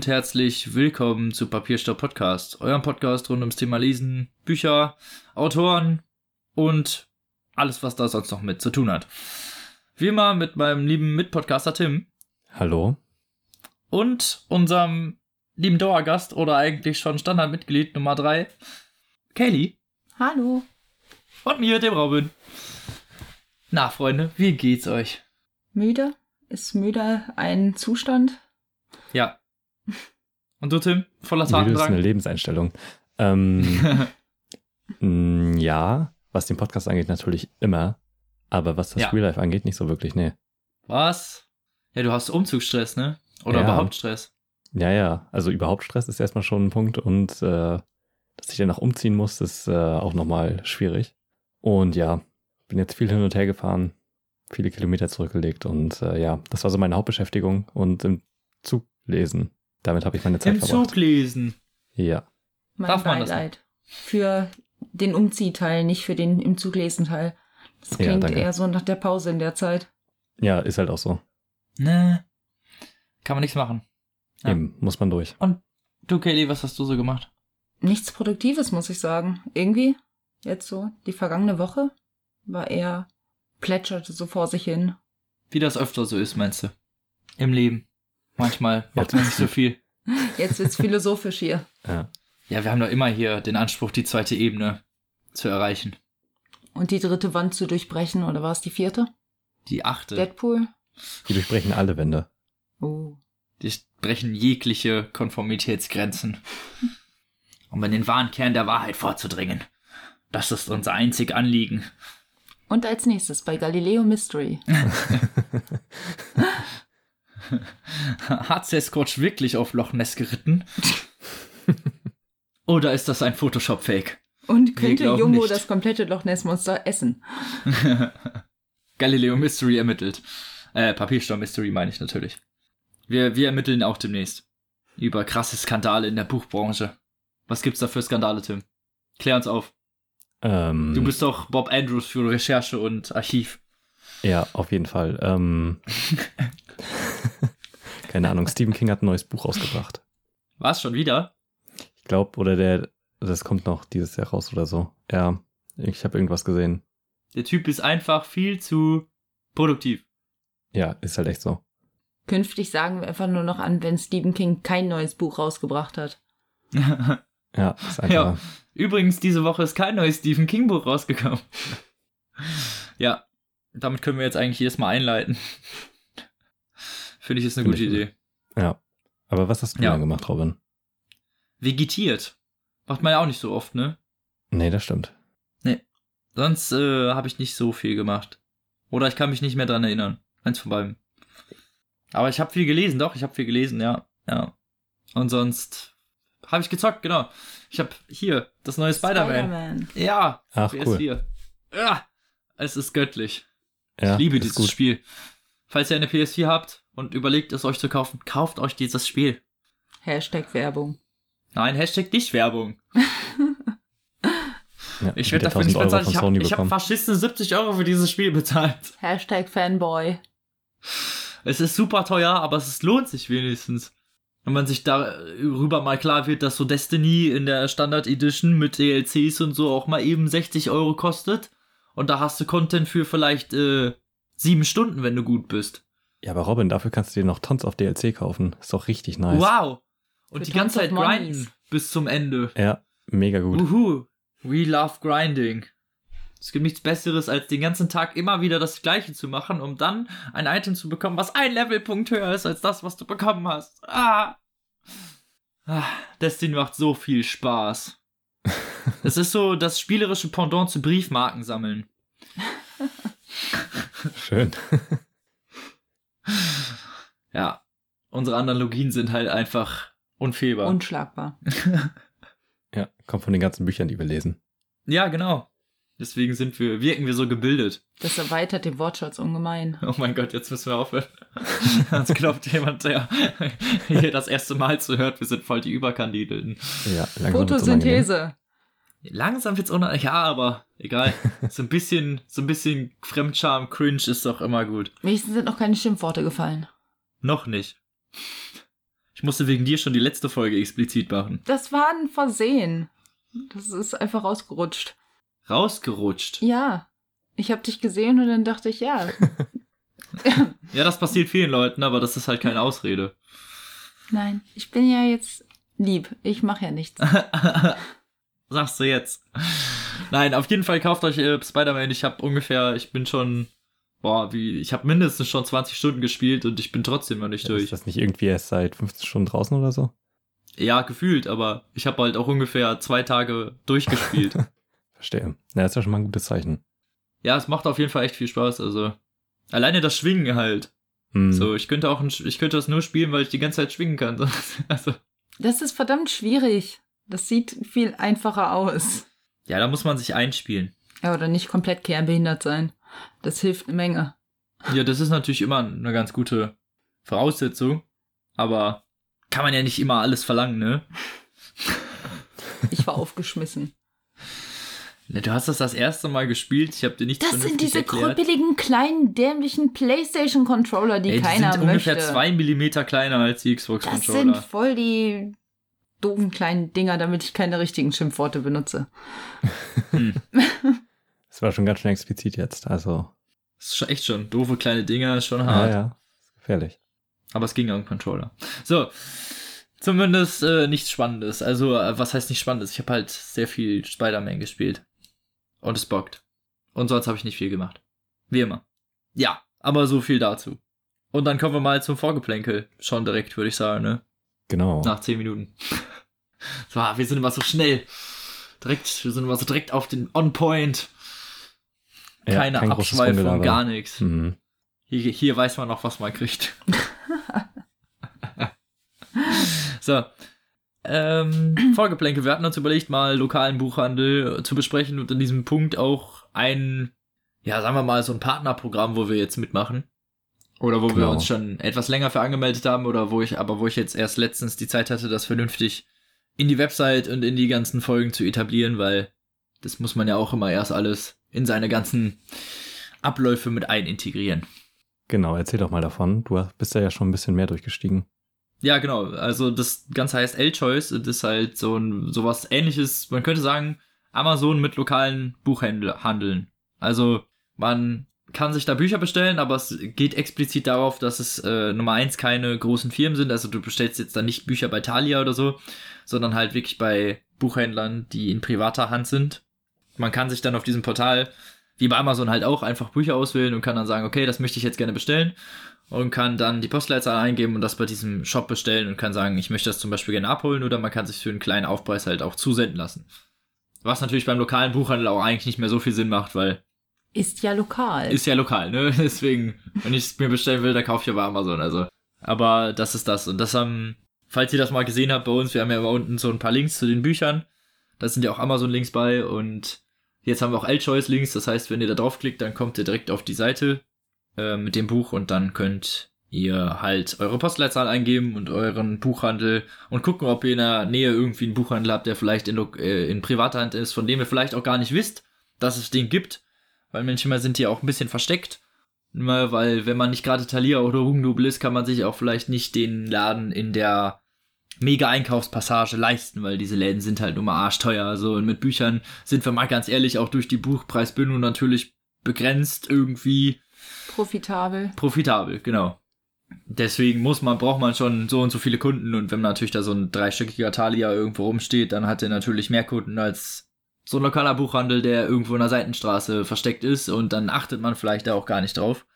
Und herzlich willkommen zu Papierstopp Podcast, eurem Podcast rund ums Thema Lesen, Bücher, Autoren und alles, was da sonst noch mit zu tun hat. Wie immer mit meinem lieben Mitpodcaster Tim Hallo. und unserem lieben Dauergast oder eigentlich schon Standardmitglied Nummer 3, Kaylee Hallo. und mir, dem Robin. Na, Freunde, wie geht's euch? Müde? Ist müde ein Zustand? Ja. Und du, Tim? Voller Müde ist eine Tatendrang? Lebenseinstellung. Ähm, mh, ja, was den Podcast angeht, natürlich immer. Aber was das Ja. Real Life angeht, nicht so wirklich, nee. Was? Ja, du hast Umzugsstress, ne? Oder Ja. überhaupt Stress? Ja, ja, also überhaupt Stress ist erstmal schon ein Punkt und äh, dass ich dann noch umziehen muss, ist äh, auch nochmal schwierig. Und ja, bin jetzt viel hin und her gefahren, viele Kilometer zurückgelegt und äh, ja, das war so meine Hauptbeschäftigung und im Zug lesen. Damit habe ich meine Zeit Im verbracht. Zug lesen. Ja, Mein Darf man das Beileid. Für den Umziehteil, nicht für den im Zuglesenteil. Das Ja, klingt danke. eher so nach der Pause in der Zeit. ja, ist halt auch so. Ne. Kann man nichts machen. Ja. Eben, muss man durch. Und du, Kelly, was hast du so gemacht? Nichts Produktives, muss ich sagen. Irgendwie, jetzt so, die vergangene Woche war eher, plätscherte so vor sich hin. Wie das öfter so ist, meinst du? Im Leben. Manchmal macht man nicht so viel. Jetzt wird's philosophisch hier. Ja. Ja, wir haben doch immer hier den Anspruch, die zweite Ebene zu erreichen. Und die dritte Wand zu durchbrechen, oder war es die vierte? Die achte. Deadpool? Die durchbrechen alle Wände. Oh. Die brechen jegliche Konformitätsgrenzen. Um in den wahren Kern der Wahrheit vorzudringen. Das ist unser einzig Anliegen. Und als nächstes bei Galileo Mystery. Hat Sasquatch wirklich auf Loch Ness geritten? Oder ist das ein Photoshop-Fake? Und könnte nicht. das komplette Loch Ness Monster essen? Galileo Mystery ermittelt. Äh, Papierstau Mystery meine ich natürlich. Wir, wir ermitteln auch demnächst. Über krasse Skandale in der Buchbranche. Was gibt's da für Skandale, Tim? Klär uns auf. Ähm, Du bist doch Bob Andrews für Recherche und Archiv. Ja, auf jeden Fall. Ähm, keine Ahnung, Stephen King hat ein neues Buch rausgebracht. Was, schon wieder? Ich glaube, oder der, das kommt noch dieses Jahr raus oder so. Ja, ich habe irgendwas gesehen. Der Typ ist einfach viel zu produktiv. Ja, ist halt echt so. Künftig sagen wir einfach nur noch an, wenn Stephen King kein neues Buch rausgebracht hat. Ja, ist einfach. Ja. Übrigens, diese Woche ist kein neues Stephen King Buch rausgekommen. ja, damit können wir jetzt eigentlich jedes Mal einleiten. Finde ich ist eine Finde gute Idee. Ja. Aber was hast du Ja. denn gemacht, Robin? Vegetiert. Macht man ja auch nicht so oft, ne? Nee, das stimmt. Sonst äh, habe ich nicht so viel gemacht. Oder ich kann mich nicht mehr dran erinnern. Eins von beiden. Aber ich habe viel gelesen, doch, ich habe viel gelesen, ja. Ja. Und sonst habe ich gezockt, genau. Ich habe hier das neue Spider-Man. Spider-Man. ja, Ach, cool. PS4. Ja, es ist göttlich. Ja, ich liebe dieses gut. Spiel. Falls ihr eine PS4 habt und überlegt, es euch zu kaufen, kauft euch dieses Spiel. Hashtag Werbung. Nein, Hashtag nicht Werbung. Ja, Ich werde dafür nicht 1000 Euro bezahlt. von Ich habe hab verschissene 70 Euro für dieses Spiel bezahlt. Hashtag Fanboy. Es ist super teuer, aber es lohnt sich wenigstens. Wenn man sich darüber mal klar wird, dass so Destiny in der Standard Edition mit DLCs und so auch mal eben 60 Euro kostet. Und da hast du Content für vielleicht äh, sieben Stunden, wenn du gut bist. Ja, aber Robin, dafür kannst du dir noch tons auf DLC kaufen. Ist doch richtig nice. Wow! Und Für die ganze Zeit grinden bis zum Ende. Ja, mega gut. Uhu. We love grinding. Es gibt nichts Besseres, als den ganzen Tag immer wieder das Gleiche zu machen, um dann ein Item zu bekommen, was ein Levelpunkt höher ist als das, was du bekommen hast. Ah. ah Destiny macht so viel Spaß. Es ist so das spielerische Pendant zu Briefmarken sammeln. Schön. Ja. Unsere Analogien sind halt einfach unfehlbar. Unschlagbar. Ja, kommt von den ganzen Büchern, die wir lesen. ja, genau. Deswegen sind wir, wirken wir so gebildet. Das erweitert den Wortschatz ungemein. Oh mein Gott, jetzt müssen wir aufhören. Sonst glaubt jemand, der hier das erste Mal zuhört, wir sind voll die Überkandidaten. Ja. Photosynthese. Langsam wird's unangenehm. Ja, aber egal. So ein bisschen, so ein bisschen Fremdscham, Cringe ist doch immer gut. Wenigstens sind noch keine Schimpfworte gefallen. Noch nicht. Ich Ich musste wegen dir schon die letzte Folge explizit machen. Das war ein Versehen. Das ist einfach rausgerutscht. Rausgerutscht. Ja. Ich habe dich gesehen und dann dachte ich, ja. Ja, das passiert vielen Leuten, aber das ist halt keine Ausrede. Nein, ich bin ja jetzt lieb. Ich mache ja nichts. Sagst du jetzt. Nein, auf jeden Fall kauft euch äh, Spider-Man. Ich habe ungefähr, ich bin schon, boah, wie, ich habe mindestens schon 20 Stunden gespielt und ich bin trotzdem noch nicht durch. Ist das nicht irgendwie erst seit 15 Stunden draußen oder so? Ja, gefühlt, aber ich habe halt auch ungefähr zwei Tage durchgespielt. Verstehe. Ja, ist ja schon mal ein gutes Zeichen. ja, es macht auf jeden Fall echt viel Spaß. Also alleine das Schwingen halt. Hm. So, ich könnte auch, ein, ich könnte das nur spielen, weil ich die ganze Zeit schwingen kann. Also, Das ist verdammt schwierig. Das sieht viel einfacher aus. ja, da muss man sich einspielen. Ja, oder nicht komplett kernbehindert sein. Das hilft eine Menge. Ja, das ist natürlich immer eine ganz gute Voraussetzung, aber kann man ja nicht immer alles verlangen, ne? Ich war aufgeschmissen. Ne, Du hast das das erste Mal gespielt, ich habe dir nichts Das sind diese erklärt. krüppeligen, kleinen, dämlichen Playstation-Controller, die Ey, die keiner sind ungefähr möchte. zwei Millimeter kleiner als die das Xbox-Controller. sind voll die doofen kleinen Dinger, damit ich keine richtigen Schimpfworte benutze. Das war schon ganz schön explizit jetzt. Also, Das ist schon echt schon. Doofe kleine Dinger, ist schon ja, hart. ja. Ist gefährlich. Aber es ging am Controller. So. Zumindest äh, nichts Spannendes. Also, äh, was heißt nicht Spannendes? Ich habe halt sehr viel Spider-Man gespielt. Und es bockt. Und sonst habe ich nicht viel gemacht. Wie immer. Ja, aber so viel dazu. Und dann kommen wir mal zum Vorgeplänkel. Schon direkt, würde ich sagen, ne? Genau. Nach 10 Minuten. So, wir sind immer so schnell. Direkt, wir sind immer so direkt auf den On-Point. Ja, Keine kein großes Abschweifung, gar nichts. Mhm. Hier, hier weiß man noch, was man kriegt. so. Ähm, Vorgeplänke. Wir hatten uns überlegt, mal lokalen Buchhandel zu besprechen und in diesem Punkt auch ein, ja, sagen wir mal, so ein Partnerprogramm, wo wir jetzt mitmachen. Oder wo wir Genau. uns schon etwas länger für angemeldet haben oder wo ich, aber wo ich jetzt erst letztens die Zeit hatte, das vernünftig in die Website und in die ganzen Folgen zu etablieren, weil das muss man ja auch immer erst alles in seine ganzen Abläufe mit einintegrieren. Genau, erzähl doch mal davon. Du bist da ja schon ein bisschen mehr durchgestiegen. Ja, genau. Also das Ganze heißt L-Choice und ist halt so ein sowas ähnliches, man könnte sagen, Amazon mit lokalen Buchhandeln. Also man kann sich da Bücher bestellen, aber es geht explizit darauf, dass es äh, Nummer eins keine großen Firmen sind. Also du bestellst jetzt da nicht Bücher bei Thalia oder so, sondern halt wirklich bei Buchhändlern, die in privater Hand sind. Man kann sich dann auf diesem Portal, wie bei Amazon halt auch, einfach Bücher auswählen und kann dann sagen, okay, das möchte ich jetzt gerne bestellen und kann dann die Postleitzahl eingeben und das bei diesem Shop bestellen und kann sagen, ich möchte das zum Beispiel gerne abholen oder man kann sich für einen kleinen Aufpreis halt auch zusenden lassen. Was natürlich beim lokalen Buchhandel auch eigentlich nicht mehr so viel Sinn macht, weil Ist ja lokal. ist ja lokal, ne? Deswegen, wenn ich es mir bestellen will, dann kaufe ich ja bei Amazon, also. Aber das ist das. Und das haben, falls ihr das mal gesehen habt bei uns, wir haben ja unten so ein paar Links zu den Büchern. Da sind ja auch Amazon-Links bei und jetzt haben wir auch L-Choice-Links. Das heißt, wenn ihr da draufklickt, dann kommt ihr direkt auf die Seite äh, mit dem Buch und dann könnt ihr halt eure Postleitzahl eingeben und euren Buchhandel und gucken, ob ihr in der Nähe irgendwie einen Buchhandel habt, der vielleicht in, äh, in privater Hand ist, von dem ihr vielleicht auch gar nicht wisst, dass es den gibt. Weil manchmal sind die auch ein bisschen versteckt. Immer, weil wenn man nicht gerade Thalia oder Hugendubel ist, kann man sich auch vielleicht nicht den Laden in der mega Einkaufspassage leisten, weil diese Läden sind halt nur mal arschteuer. Also und mit Büchern sind wir mal ganz ehrlich auch durch die Buchpreisbindung natürlich begrenzt irgendwie Profitabel. profitabel, genau. Deswegen muss man, braucht man schon so und so viele Kunden und wenn natürlich da so ein dreistöckiger Thalia irgendwo rumsteht, dann hat er natürlich mehr Kunden als so ein lokaler Buchhandel, der irgendwo in der Seitenstraße versteckt ist und dann achtet man vielleicht da auch gar nicht drauf,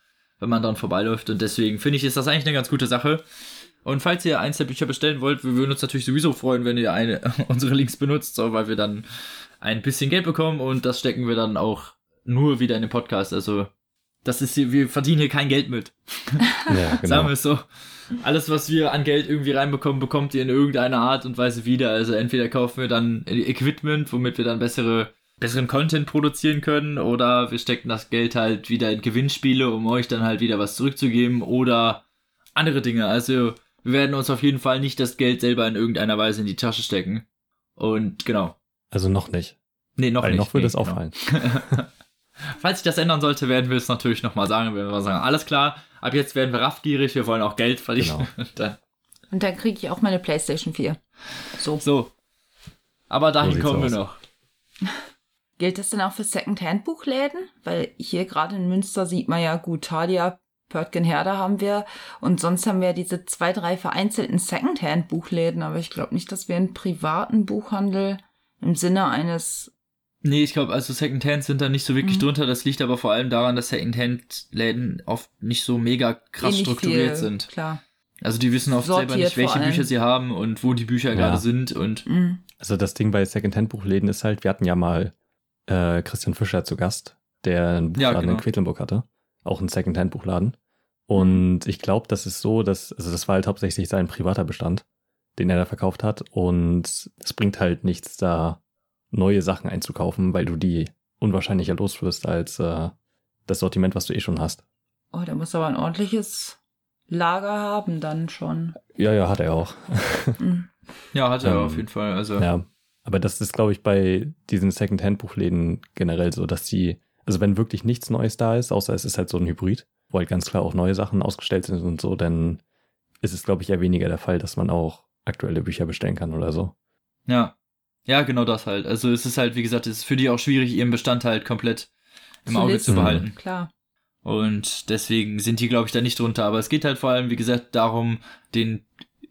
wenn man dann vorbeiläuft und deswegen finde ich, ist das eigentlich eine ganz gute Sache. Und falls ihr eins der Bücher bestellen wollt, wir würden uns natürlich sowieso freuen, wenn ihr eine unsere Links benutzt, so, weil wir dann ein bisschen Geld bekommen und das stecken wir dann auch nur wieder in den Podcast. Also das ist hier, wir verdienen hier kein Geld mit. Ja, Sagen genau. wir es so. Alles, was wir an Geld irgendwie reinbekommen, bekommt ihr in irgendeiner Art und Weise wieder. Also entweder kaufen wir dann Equipment, womit wir dann bessere, besseren Content produzieren können, oder wir stecken das Geld halt wieder in Gewinnspiele, um euch dann halt wieder was zurückzugeben, oder andere Dinge. Also wir werden uns auf jeden Fall nicht das Geld selber in irgendeiner Weise in die Tasche stecken. Und genau. Also noch nicht. Nee, noch Weil nicht. noch würde nee, es genau. Falls sich das ändern sollte, werden wir es natürlich nochmal sagen. Wir werden sagen, alles klar, ab jetzt werden wir raffgierig, wir wollen auch Geld verdienen. Genau. dann Und dann kriege ich auch meine PlayStation 4. So. So. Aber dahin sieht's kommen wir aus. noch. Gilt das denn auch für Second-Hand-Buchläden? Weil hier gerade in Münster sieht man ja gut, Thalia, Pörtgen Herder haben wir und sonst haben wir diese zwei, drei vereinzelten Second-Hand-Buchläden, aber ich glaube nicht, dass wir einen privaten Buchhandel im Sinne eines Nee, ich glaube, also Secondhand sind da nicht so wirklich Mhm. drunter. Das liegt aber vor allem daran, dass Secondhand-Läden oft nicht so mega krass ähnlich strukturiert viel, sind. Klar. Also die wissen oft selber Sortiert nicht, welche. Bücher sie haben und wo die Bücher Ja. gerade sind. Und Mhm. Also das Ding bei Secondhand-Buchläden ist halt, wir hatten ja mal äh, Christian Fischer zu Gast, der einen Ja, Buchladen in genau. Quedlinburg hatte. Auch einen Secondhand-Buchladen. Und ich glaube, das ist so, dass, also das war halt hauptsächlich sein privater Bestand, den er da verkauft hat. Und es bringt halt nichts, da neue Sachen einzukaufen, weil du die unwahrscheinlicher los wirst als äh, das Sortiment, was du eh schon hast. Oh, der muss aber ein ordentliches Lager haben dann schon. Ja, ja, hat er auch. Mhm. ja, hat er Ähm, auf jeden Fall. Also Ja, aber das ist, glaube ich, bei diesen Second-Hand-Buchläden generell so, dass die, also wenn wirklich nichts Neues da ist, außer es ist halt so ein Hybrid, wo halt ganz klar auch neue Sachen ausgestellt sind und so, dann ist es, glaube ich, eher weniger der Fall, dass man auch aktuelle Bücher bestellen kann oder so. ja. Ja, genau das halt. Also es ist halt, wie gesagt, es ist für die auch schwierig, ihren Bestand halt komplett im Zu Auge listen. zu behalten. Klar. Und deswegen sind die, glaube ich, da nicht drunter. Aber es geht halt vor allem, wie gesagt, darum, den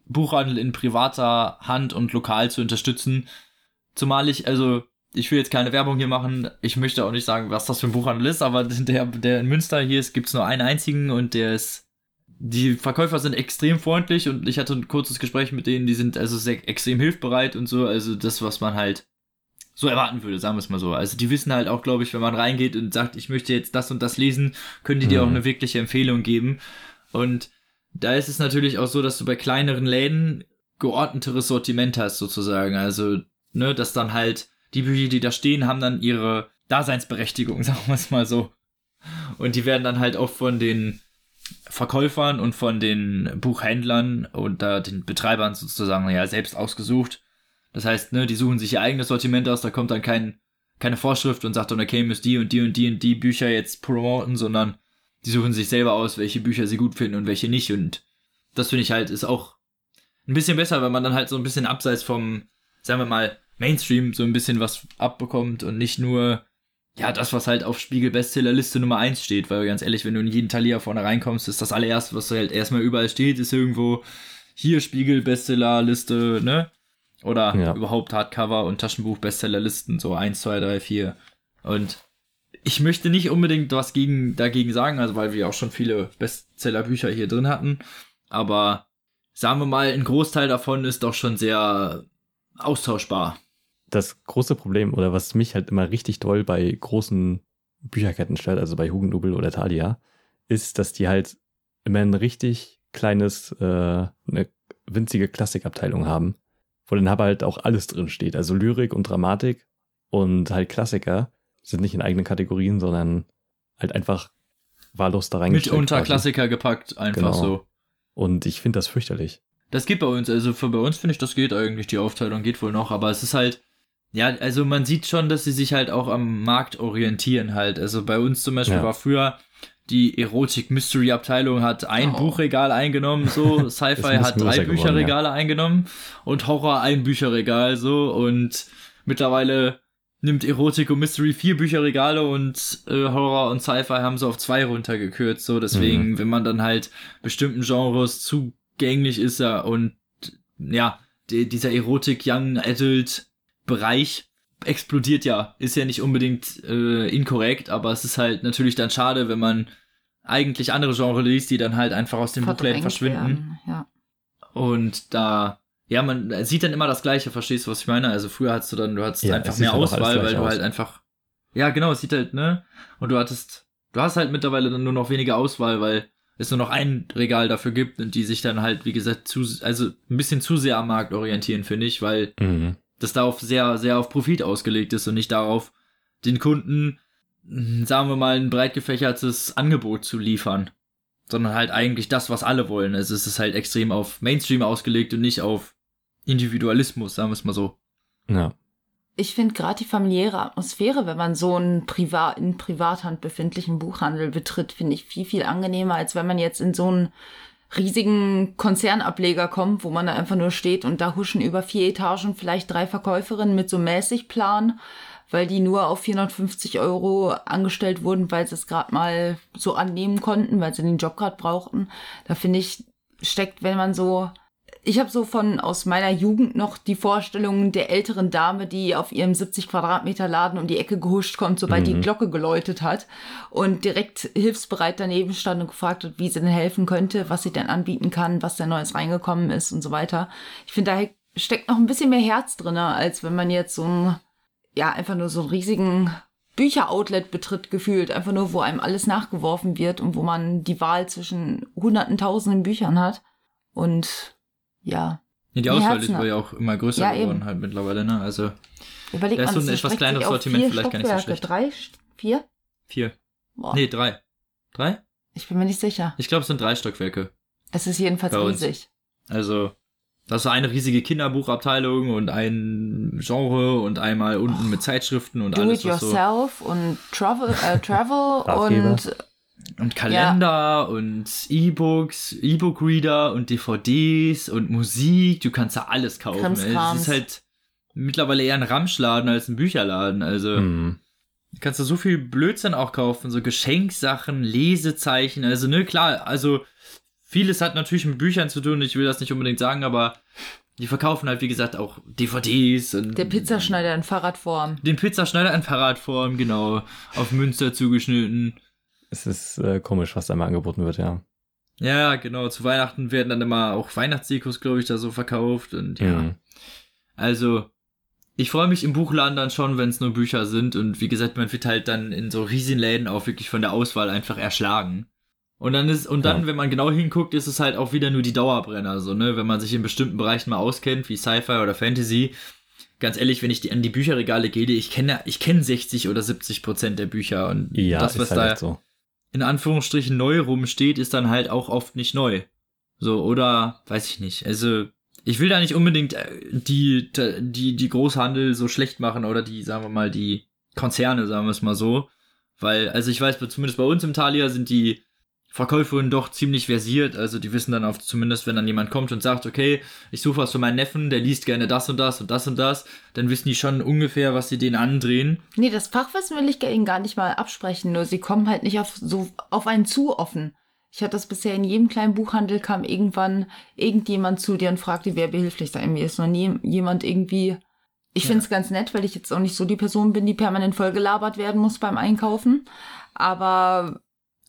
Buchhandel in privater Hand und lokal zu unterstützen. Zumal ich, also, ich will jetzt keine Werbung hier machen. Ich möchte auch nicht sagen, was das für ein Buchhandel ist, aber der, der in Münster hier ist, gibt's nur einen einzigen und der ist. Die Verkäufer sind extrem freundlich und ich hatte ein kurzes Gespräch mit denen, die sind also sehr extrem hilfbereit und so. Also das, was man halt so erwarten würde, sagen wir es mal so. Also die wissen halt auch, glaube ich, wenn man reingeht und sagt, ich möchte jetzt das und das lesen, können die dir Mhm. auch eine wirkliche Empfehlung geben. Und da ist es natürlich auch so, dass du bei kleineren Läden geordneteres Sortiment hast, sozusagen. Also, ne, dass dann halt die Bücher, die da stehen, haben dann ihre Daseinsberechtigung, sagen wir es mal so. Und die werden dann halt auch von den Verkäufern und von den Buchhändlern und da den Betreibern sozusagen ja selbst ausgesucht. Das heißt, ne, die suchen sich ihr eigenes Sortiment aus, da kommt dann kein, keine Vorschrift und sagt dann, okay, müsst die und die und die und die Bücher jetzt promoten, sondern die suchen sich selber aus, welche Bücher sie gut finden und welche nicht. Und das finde ich halt ist auch ein bisschen besser, weil man dann halt so ein bisschen abseits vom, sagen wir mal, Mainstream so ein bisschen was abbekommt und nicht nur, ja, das, was halt auf Spiegel Bestsellerliste Nummer 1 steht, weil ganz ehrlich, wenn du in jeden Thalia vorne reinkommst, ist das allererste, was halt erstmal überall steht, ist irgendwo hier Spiegel Bestsellerliste, ne? Oder Ja. überhaupt Hardcover und Taschenbuch Bestsellerlisten, so 1, 2, 3, 4. Und ich möchte nicht unbedingt was gegen, dagegen sagen, also weil wir auch schon viele Bestsellerbücher hier drin hatten, aber sagen wir mal, ein Großteil davon ist doch schon sehr austauschbar. Das große Problem oder was mich halt immer richtig doll bei großen Bücherketten stört, also bei Hugendubel oder Thalia, ist, dass die halt immer ein richtig kleines, äh, eine winzige Klassikabteilung haben, wo dann aber halt auch alles drin steht. Also Lyrik und Dramatik und halt Klassiker sind nicht in eigenen Kategorien, sondern halt einfach wahllos da Mit reingestellt. unter quasi. Klassiker gepackt, einfach Genau. so. Und ich finde das fürchterlich. Das geht bei uns, also für bei uns finde ich, das geht eigentlich, die Aufteilung geht wohl noch, aber es ist halt, ja, also man sieht schon, dass sie sich halt auch am Markt orientieren halt. Also bei uns zum Beispiel Ja. war früher die Erotik-Mystery-Abteilung hat ein Oh. Buchregal eingenommen, so, Sci-Fi hat drei geworden, Bücherregale eingenommen und Horror ein Bücherregal, so, und mittlerweile nimmt Erotik und Mystery vier Bücherregale und äh, Horror und Sci-Fi haben so auf zwei runtergekürzt, so, deswegen, Mhm. wenn man dann halt bestimmten Genres zugänglich ist ja und ja, die, dieser Erotik Young Adult Bereich explodiert ja, ist ja nicht unbedingt äh, inkorrekt, aber es ist halt natürlich dann schade, wenn man eigentlich andere Genre liest, die dann halt einfach aus den Buchläden verschwinden. Ja. Und da, ja, man sieht dann immer das Gleiche, verstehst du, was ich meine? Also früher hattest du dann, du hattest Ja, einfach mehr halt Auswahl, weil du aus. halt einfach, ja, genau, es sieht halt, ne? Und du hattest, du hast halt mittlerweile dann nur noch weniger Auswahl, weil es nur noch ein Regal dafür gibt und die sich dann halt, wie gesagt, zu, also ein bisschen zu sehr am Markt orientieren, finde ich, weil Mhm. Das darauf sehr, sehr auf Profit ausgelegt ist und nicht darauf, den Kunden, mh, sagen wir mal, ein breit gefächertes Angebot zu liefern. Sondern halt eigentlich das, was alle wollen. Also es ist halt extrem auf Mainstream ausgelegt und nicht auf Individualismus, sagen wir es mal so. Ja. Ich finde gerade die familiäre Atmosphäre, wenn man so einen Privat, in Privathand befindlichen Buchhandel betritt, finde ich viel, viel angenehmer, als wenn man jetzt in so einen riesigen Konzernableger kommt, wo man da einfach nur steht und da huschen über vier Etagen vielleicht drei Verkäuferinnen mit so Mäßigplan, weil die nur auf 450 Euro angestellt wurden, weil sie es gerade mal so annehmen konnten, weil sie den Job gerade brauchten. Da finde ich, steckt, wenn man so ich habe so von aus meiner Jugend noch die Vorstellung der älteren Dame, die auf ihrem 70 Quadratmeter Laden um die Ecke gehuscht kommt, sobald mhm. die Glocke geläutet hat und direkt hilfsbereit daneben stand und gefragt hat, wie sie denn helfen könnte, was sie denn anbieten kann, was da Neues reingekommen ist und so weiter. Ich finde, da steckt noch ein bisschen mehr Herz drin, als wenn man jetzt so ein, ja, einfach nur so einen riesigen Bücheroutlet betritt gefühlt, einfach nur, wo einem alles nachgeworfen wird und wo man die Wahl zwischen hunderten, tausenden Büchern hat. Und ja. Ja, die Auswahl ist ja auch immer größer ja, geworden eben. halt mittlerweile, ne? Also Überleg da ist so ein etwas kleineres Sortiment vielleicht gar nicht so schlecht. Drei, vier? Vier. Boah. Nee, drei. Drei? Ich bin mir nicht sicher. Ich glaube, es sind drei Stockwerke. Es ist jedenfalls riesig. Also, das war eine riesige Kinderbuchabteilung und ein Genre und einmal unten mit Zeitschriften und Do alles. Do it yourself so und Travel, äh, Travel und und Kalender ja. und E-Books, E-Book-Reader und DVDs und Musik. Du kannst da alles kaufen. Es ist halt mittlerweile eher ein Ramschladen als ein Bücherladen. Also mhm. kannst du so viel Blödsinn auch kaufen, so Geschenksachen, Lesezeichen. Also ne, klar, also vieles hat natürlich mit Büchern zu tun. Ich will das nicht unbedingt sagen, aber die verkaufen halt, wie gesagt, auch DVDs und. Der Pizzaschneider in Fahrradform. Den Pizzaschneider in Fahrradform, genau. Auf Münster zugeschnitten. Es ist äh, komisch, was da immer angeboten wird, ja. Ja, genau. Zu Weihnachten werden dann immer auch Weihnachtsdekos, glaube ich, da so verkauft und ja. Mhm. Also, ich freue mich im Buchladen dann schon, wenn es nur Bücher sind und wie gesagt, man wird halt dann in so riesigen Läden auch wirklich von der Auswahl einfach erschlagen. Und dann ist, und dann, ja. wenn man genau hinguckt, ist es halt auch wieder nur die Dauerbrenner, so, ne, wenn man sich in bestimmten Bereichen mal auskennt, wie Sci-Fi oder Fantasy. Ganz ehrlich, wenn ich die, an die Bücherregale gehe, ich kenne, ich kenne 60 oder 70 Prozent der Bücher und ja, das, was halt da, so in Anführungsstrichen neu rumsteht, ist dann halt auch oft nicht neu. So, oder weiß ich nicht. Also, ich will da nicht unbedingt äh, die, die, die Großhandel so schlecht machen oder die, sagen wir mal, die Konzerne, sagen wir es mal so. Weil, also ich weiß, zumindest bei uns im Thalia sind die Verkäuferin doch ziemlich versiert. Also die wissen dann auch zumindest, wenn dann jemand kommt und sagt, okay, ich suche was für meinen Neffen, der liest gerne das und das und das und das, dann wissen die schon ungefähr, was sie den andrehen. Nee, das Fachwissen will ich ihnen gar nicht mal absprechen, nur sie kommen halt nicht auf so auf einen zu offen. Ich hatte das bisher in jedem kleinen Buchhandel kam irgendwann irgendjemand zu dir und fragte, wer behilflich sein mir ist. Noch nie jemand irgendwie. Ich ja. finde es ganz nett, weil ich jetzt auch nicht so die Person bin, die permanent vollgelabert werden muss beim Einkaufen. Aber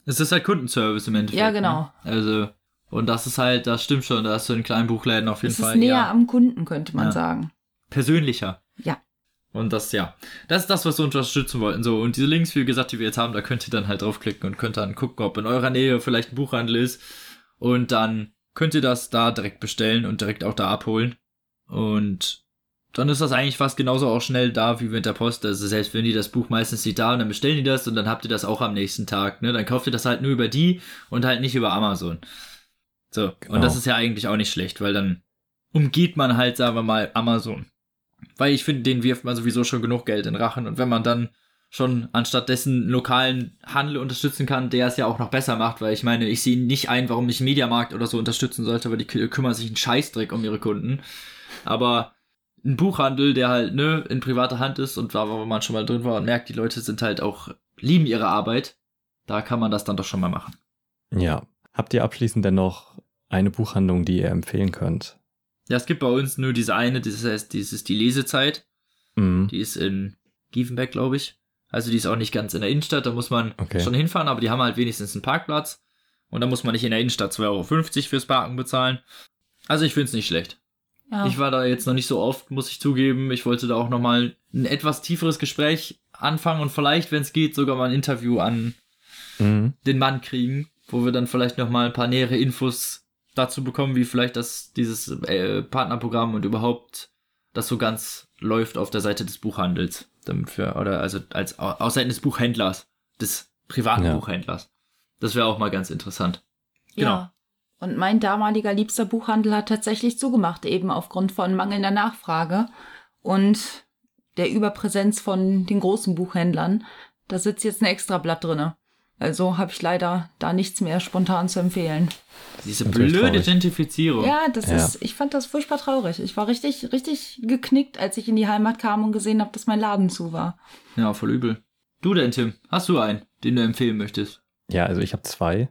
es ist halt Kundenservice im Endeffekt. Ja, genau. Ne? Also, und das ist halt, das stimmt schon, da hast du in kleinen Buchläden auf jeden es Fall. Es ist näher ja. am Kunden, könnte man ja. sagen. Persönlicher. Ja. Und das, ja, das ist das, was wir unterstützen wollten. So, und diese Links, wie gesagt, die wir jetzt haben, da könnt ihr dann halt draufklicken und könnt dann gucken, ob in eurer Nähe vielleicht ein Buchhandel ist. Und dann könnt ihr das da direkt bestellen und direkt auch da abholen. Und dann ist das eigentlich fast genauso auch schnell da wie mit der Post. Also selbst wenn die das Buch meistens nicht da und dann bestellen die das und dann habt ihr das auch am nächsten Tag. Ne? Dann kauft ihr das halt nur über die und halt nicht über Amazon. So, genau. und das ist ja eigentlich auch nicht schlecht, weil dann umgeht man halt, sagen wir mal, Amazon. Weil ich finde, den wirft man sowieso schon genug Geld in Rachen. Und wenn man dann schon anstatt dessen lokalen Handel unterstützen kann, der es ja auch noch besser macht, weil ich meine, ich sehe nicht ein, warum ich Mediamarkt oder so unterstützen sollte, weil die kümmern sich einen Scheißdreck um ihre Kunden. Aber ein Buchhandel, der halt, ne, in privater Hand ist und da, wo man schon mal drin war und merkt, die Leute sind halt auch, lieben ihre Arbeit, da kann man das dann doch schon mal machen. Ja. Habt ihr abschließend denn noch eine Buchhandlung, die ihr empfehlen könnt? Ja, es gibt bei uns nur diese eine, das heißt, das ist die Lesezeit. Mhm. Die ist in Giefenbeck, glaube ich. Also die ist auch nicht ganz in der Innenstadt, da muss man okay. schon hinfahren, aber die haben halt wenigstens einen Parkplatz. Und da muss man nicht in der Innenstadt 2,50 Euro fürs Parken bezahlen. Also ich finde es nicht schlecht. Ja. Ich war da jetzt noch nicht so oft, muss ich zugeben. Ich wollte da auch nochmal ein etwas tieferes Gespräch anfangen und vielleicht, wenn es geht, sogar mal ein Interview an mhm. den Mann kriegen, wo wir dann vielleicht nochmal ein paar nähere Infos dazu bekommen, wie vielleicht das, dieses äh, Partnerprogramm und überhaupt das so ganz läuft auf der Seite des Buchhandels. Damit wir, oder also als aus Seiten des Buchhändlers, des privaten ja. Buchhändlers. Das wäre auch mal ganz interessant. Genau. Ja. Und mein damaliger liebster Buchhandel hat tatsächlich zugemacht, eben aufgrund von mangelnder Nachfrage und der Überpräsenz von den großen Buchhändlern. Da sitzt jetzt ein Extrablatt drinne. Also habe ich leider da nichts mehr spontan zu empfehlen. Diese blöde traurig. Gentrifizierung. Ja, das Ja. ist, ich fand das furchtbar traurig. Ich war richtig, richtig geknickt, als ich in die Heimat kam und gesehen habe, dass mein Laden zu war. Ja, voll übel. Du denn, Tim? Hast du einen, den du empfehlen möchtest? Ja, also ich habe zwei.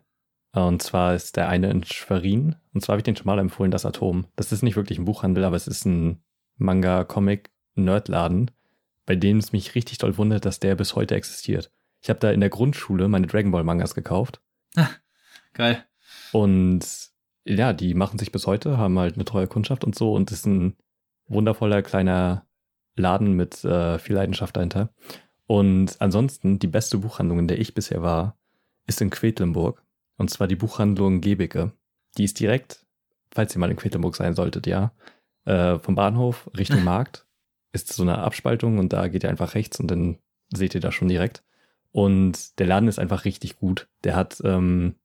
Und zwar ist der eine in Schwerin. Und zwar habe ich den schon mal empfohlen, das Atom. Das ist nicht wirklich ein Buchhandel, aber es ist ein Manga-Comic-Nerdladen, bei dem es mich richtig doll wundert, dass der bis heute existiert. Ich habe da in der Grundschule meine Dragon Ball Mangas gekauft. Geil. Und ja, die machen sich bis heute, haben halt eine treue Kundschaft und so und ist ein wundervoller kleiner Laden mit äh, viel Leidenschaft dahinter. Und ansonsten, die beste Buchhandlung, in der ich bisher war, ist in Quedlinburg. Und zwar die Buchhandlung Gebeke. Die ist direkt, falls ihr mal in Quedlinburg sein solltet, ja, äh, vom Bahnhof Richtung Markt ist so eine Abspaltung und da geht ihr einfach rechts und dann seht ihr das schon direkt. Und der Laden ist einfach richtig gut. Der hat ähm,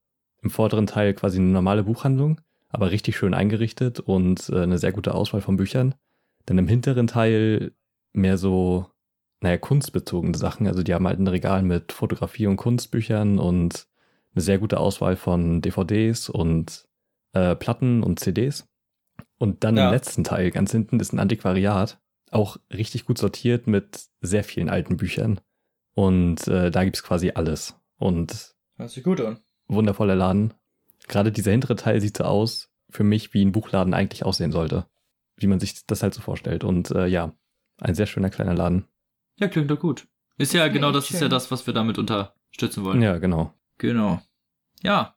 im vorderen Teil quasi eine normale Buchhandlung, aber richtig schön eingerichtet und äh, eine sehr gute Auswahl von Büchern. Dann im hinteren Teil mehr so, naja, kunstbezogene Sachen. Also die haben halt ein Regal mit Fotografie- und Kunstbüchern und eine sehr gute Auswahl von DVDs und äh, Platten und CDs. Und dann Ja. im letzten Teil, ganz hinten, ist ein Antiquariat. Auch richtig gut sortiert mit sehr vielen alten Büchern. Und äh, da gibt's quasi alles. Und Hört sich gut an. wundervoller Laden. Gerade dieser hintere Teil sieht so aus, für mich, wie ein Buchladen eigentlich aussehen sollte. Wie man sich das halt so vorstellt. Und äh, ja, ein sehr schöner kleiner Laden. Ja, klingt doch gut. Ist ja genau das ist ja das, was wir damit unterstützen wollen. Ja, genau. Genau. Ja.